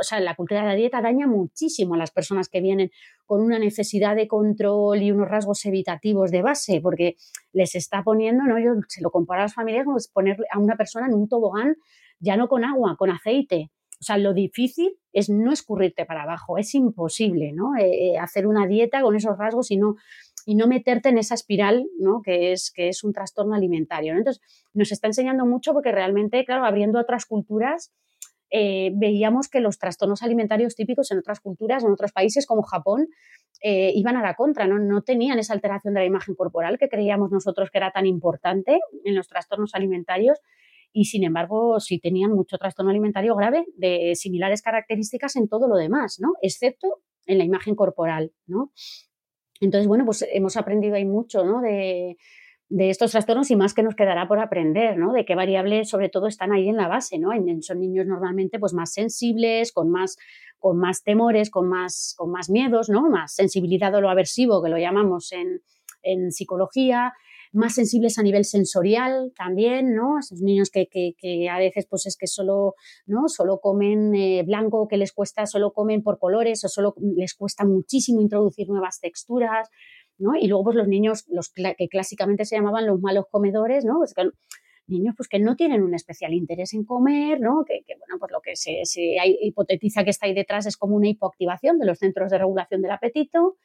o sea, la cultura de la dieta daña muchísimo a las personas que vienen con una necesidad de control y unos rasgos evitativos de base, porque les está poniendo, ¿no? Yo se lo comparo a las familias como es poner a una persona en un tobogán ya no con agua, con aceite, o sea, lo difícil es no escurrirte para abajo, es imposible, ¿no? Eh, eh, hacer una dieta con esos rasgos y no, y no meterte en esa espiral, ¿no? Que es, que es un trastorno alimentario. Entonces, nos está enseñando mucho porque realmente, claro, abriendo otras culturas, eh, veíamos que los trastornos alimentarios típicos en otras culturas, en otros países como Japón, iban a la contra, ¿no? no tenían esa alteración de la imagen corporal que creíamos nosotros que era tan importante en los trastornos alimentarios y sin embargo sí tenían mucho trastorno alimentario grave de similares características en todo lo demás, ¿no? Excepto en la imagen corporal, ¿no? Entonces, bueno, pues hemos aprendido ahí mucho, ¿no? De, estos trastornos y más que nos quedará por aprender, ¿no? De qué variables sobre todo están ahí en la base, ¿no? Son niños normalmente pues más sensibles, con más, con más temores, con más, con más miedos, ¿no? Más sensibilidad o lo aversivo, que lo llamamos en, en psicología, más sensibles a nivel sensorial también, ¿no? Esos niños que, a veces pues es que solo, ¿no? Solo comen eh, blanco, que les cuesta, solo comen por colores o solo les cuesta muchísimo introducir nuevas texturas, ¿no? Y luego pues los niños, los que clásicamente se llamaban los malos comedores, ¿no? Pues niños pues que no tienen un especial interés en comer, ¿no? Que, bueno, pues lo que se, se hipotetiza que está ahí detrás es como una hipoactivación de los centros de regulación del apetito,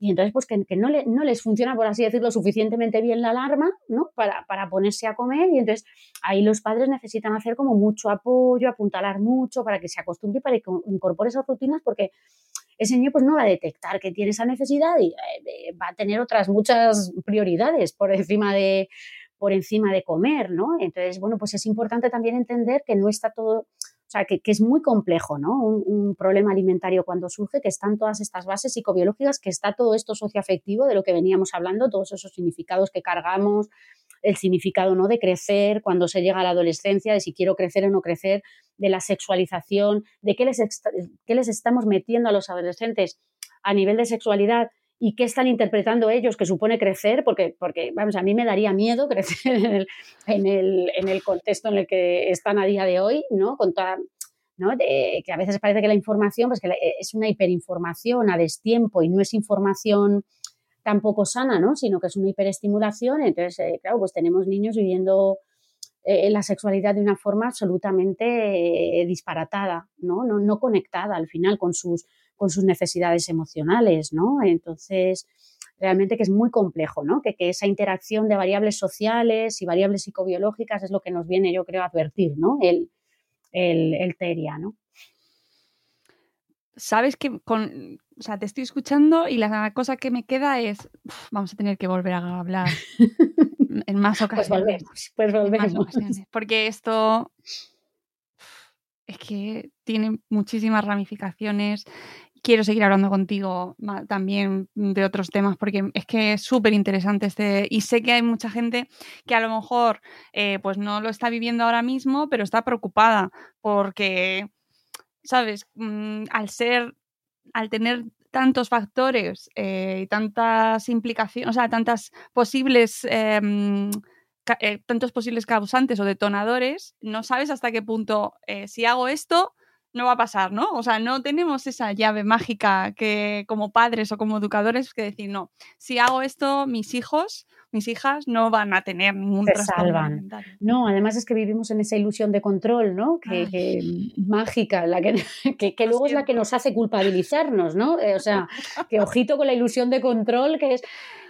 y entonces, pues que, no, no, les funciona, por así decirlo, suficientemente bien la alarma, ¿no? Para, para, ponerse a comer. Y entonces ahí los padres necesitan hacer como mucho apoyo, apuntalar mucho para que se acostumbre, para que incorpore esas rutinas, porque ese niño pues no va a detectar que tiene esa necesidad y eh, va a tener otras muchas prioridades por encima de por encima de comer, ¿no? Entonces, bueno, pues es importante también entender que no está todo, o sea, que, es muy complejo, ¿no? Un, problema alimentario cuando surge, que están todas estas bases psicobiológicas, que está todo esto socioafectivo de lo que veníamos hablando, todos esos significados que cargamos, el significado ¿no? de crecer cuando se llega a la adolescencia, de si quiero crecer o no crecer, de la sexualización, de qué les, qué les estamos metiendo a los adolescentes a nivel de sexualidad y qué están interpretando ellos que supone crecer, porque, porque vamos, a mí me daría miedo crecer en el, en el, en el contexto en el que están a día de hoy, ¿no? Con toda, ¿no? que a veces parece que la información, pues que es una hiperinformación a destiempo y no es información tampoco sana, ¿no? Sino que es una hiperestimulación. Entonces, eh, claro, pues tenemos niños viviendo eh, la sexualidad de una forma absolutamente eh, disparatada, ¿no? ¿no? No conectada al final con sus con sus necesidades emocionales, ¿no? Entonces, realmente que es muy complejo, ¿no? Que, esa interacción de variables sociales y variables psicobiológicas es lo que nos viene, yo creo, a advertir, ¿no? El, el, TERIA, ¿no? sabes que con, o sea, te estoy escuchando y la cosa que me queda es, vamos a tener que volver a hablar en más pues ocasiones. Pues volvemos, pues volvemos. porque esto es que tiene muchísimas ramificaciones. Quiero seguir hablando contigo también de otros temas porque es que es súper interesante este y sé que hay mucha gente que a lo mejor eh, pues no lo está viviendo ahora mismo, pero está preocupada porque ¿sabes? Mm, al ser, al tener tantos factores eh, y tantas implicaciones, o sea, tantas posibles, em, eh, tantos posibles causantes o detonadores, no sabes hasta qué punto si hago esto no va a pasar, ¿no? O sea, no tenemos esa llave mágica que como padres o como educadores que decir, no, si hago esto, mis hijos mis hijas no van a tener ningún Se salvan. No, además es que vivimos en esa ilusión de control, ¿no? Que, mágica, la que, que, luego es la que nos hace culpabilizarnos, ¿no? Eh, o sea, que ojito con la ilusión de control que es...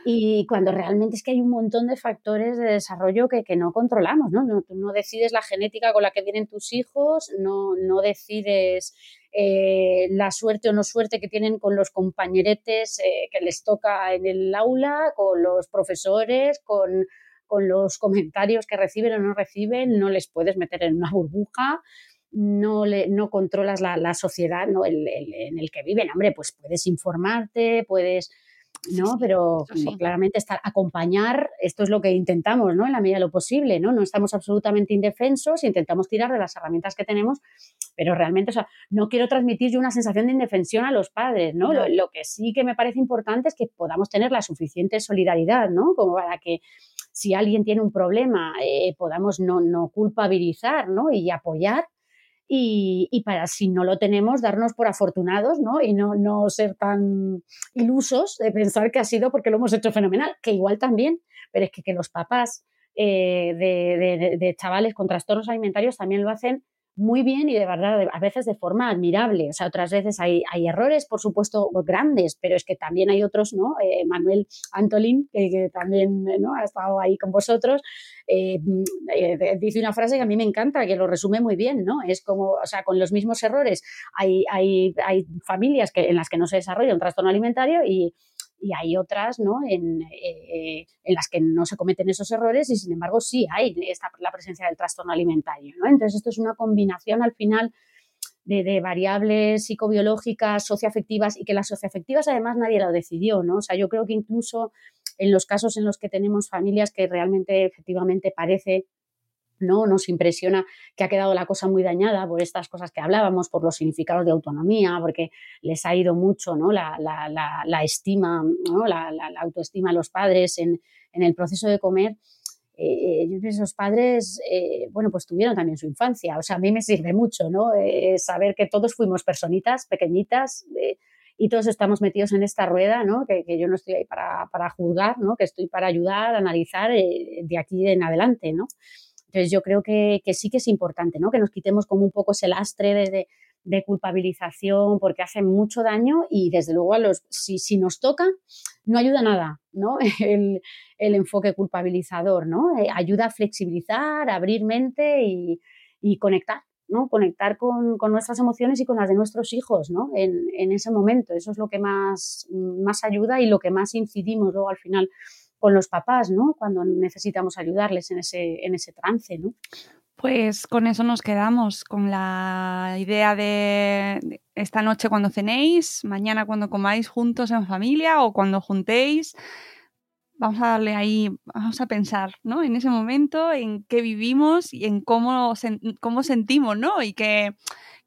Y cuando realmente es que hay un montón de factores de desarrollo que, no controlamos, ¿no? ¿no? Tú no decides la genética con la que vienen tus hijos, no, no decides eh, la suerte o no suerte que tienen con los compañeretes eh, que les toca en el aula, con los profesores, con, los comentarios que reciben o no reciben, no les puedes meter en una burbuja. No, le, no controlas la, sociedad ¿no? en el que viven. Hombre, pues puedes informarte, puedes, ¿no? Pero claramente estar, acompañar, esto es lo que intentamos, ¿no? En la medida de lo posible, ¿no? No estamos absolutamente indefensos, intentamos tirar de las herramientas que tenemos, pero realmente, o sea, no quiero transmitir yo una sensación de indefensión a los padres, ¿no? Lo, que sí que me parece importante es que podamos tener la suficiente solidaridad, ¿no? Como para que si alguien tiene un problema, eh, podamos no, no culpabilizar, ¿no? Y apoyar y, para si no lo tenemos, darnos por afortunados, ¿no? Y no, no ser tan ilusos de pensar que ha sido porque lo hemos hecho fenomenal, que igual también, pero es que, que los papás eh, de, de, chavales con trastornos alimentarios también lo hacen muy bien y de verdad, a veces de forma admirable. O sea, otras veces hay, hay errores, por supuesto, grandes, pero es que también hay otros, ¿no? Eh, Manuel Antolín, que, también ¿no? ha estado ahí con vosotros, eh, eh, dice una frase que a mí me encanta, que lo resume muy bien, ¿no? Es como, o sea, con los mismos errores hay, hay, hay familias que, en las que no se desarrolla un trastorno alimentario y y hay otras ¿no? en, eh, en, las que no se cometen esos errores y sin embargo sí hay esta, la presencia del trastorno alimentario. ¿no? Entonces esto es una combinación al final de, de, variables psicobiológicas, socioafectivas y que las socioafectivas además nadie lo decidió. ¿no? O sea, yo creo que incluso en los casos en los que tenemos familias que realmente efectivamente parece ¿no? Nos impresiona que ha quedado la cosa muy dañada por estas cosas que hablábamos, por los significados de autonomía, porque les ha ido mucho ¿no? la, estima, ¿no? la, autoestima a los padres en, el proceso de comer. Eh, esos padres, eh, bueno, pues tuvieron también su infancia. O sea, a mí me sirve mucho, ¿no? Eh, saber que todos fuimos personitas pequeñitas y todos estamos metidos en esta rueda, ¿no? Que, yo no estoy ahí para, para, juzgar, ¿no? Que estoy para ayudar, analizar de aquí en adelante, ¿no? Entonces yo creo que, sí que es importante, ¿no? Que nos quitemos como un poco ese lastre de, de, culpabilización porque hace mucho daño y desde luego a los, si, si nos toca, no ayuda nada, ¿no? El, el enfoque culpabilizador, ¿no? Eh, ayuda a flexibilizar, abrir mente y, y conectar, ¿no? Conectar con, con, nuestras emociones y con las de nuestros hijos, ¿no? En, en, ese momento. Eso es lo que más, más ayuda y lo que más incidimos luego al final con los papás, ¿no? Cuando necesitamos ayudarles en ese, en ese trance, ¿no? Pues con eso nos quedamos, con la idea de esta noche cuando cenéis, mañana cuando comáis juntos en familia o cuando juntéis. Vamos a darle ahí, vamos a pensar, ¿no? En ese momento, en qué vivimos y en cómo, cómo sentimos, ¿no? Y qué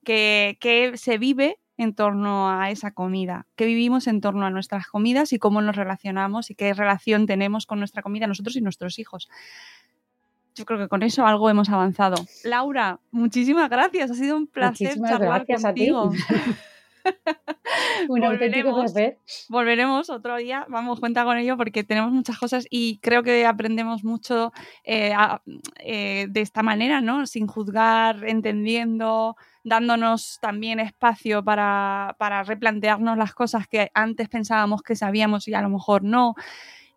que se vive en torno a esa comida, qué vivimos en torno a nuestras comidas y cómo nos relacionamos y qué relación tenemos con nuestra comida nosotros y nuestros hijos. Yo creo que con eso algo hemos avanzado. Laura, muchísimas gracias. Ha sido un placer charlar contigo. un auténtico placer. Volveremos otro día, vamos, cuenta con ello porque tenemos muchas cosas y creo que aprendemos mucho eh, eh, de esta manera, ¿no? Sin juzgar, entendiendo, dándonos también espacio para, replantearnos las cosas que antes pensábamos que sabíamos y a lo mejor no.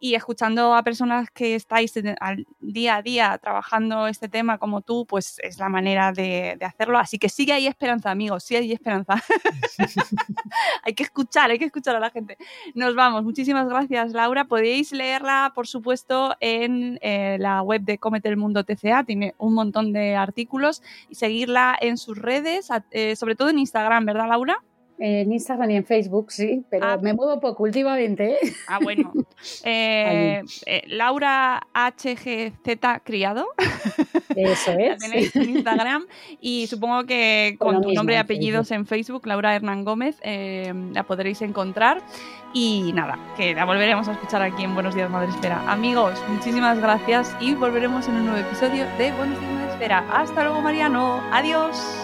Y escuchando a personas que estáis al día a día trabajando este tema como tú, pues es la manera de, hacerlo. Así que sigue ahí esperanza, amigos, sigue ahí esperanza. hay que escuchar, hay que escuchar a la gente. Nos vamos. Muchísimas gracias, Laura. Podéis leerla, por supuesto, en eh, la web de Comete el Mundo TCA. Tiene un montón de artículos y seguirla en sus redes, eh, sobre todo en Instagram, ¿verdad, Laura? En Instagram y en Facebook, sí, pero ah. me muevo poco últimamente. ¿eh? Ah, bueno. Eh, eh, Laura HGZ Criado. Eso es. La tenéis en Instagram y supongo que con, tu nombre y apellidos en Facebook, Laura Hernán Gómez, la podréis encontrar. Y nada, que la volveremos a escuchar aquí en Buenos Días Madre Espera. Amigos, muchísimas gracias y volveremos en un nuevo episodio de Buenos Días Madre Espera. Hasta luego, Mariano. Adiós.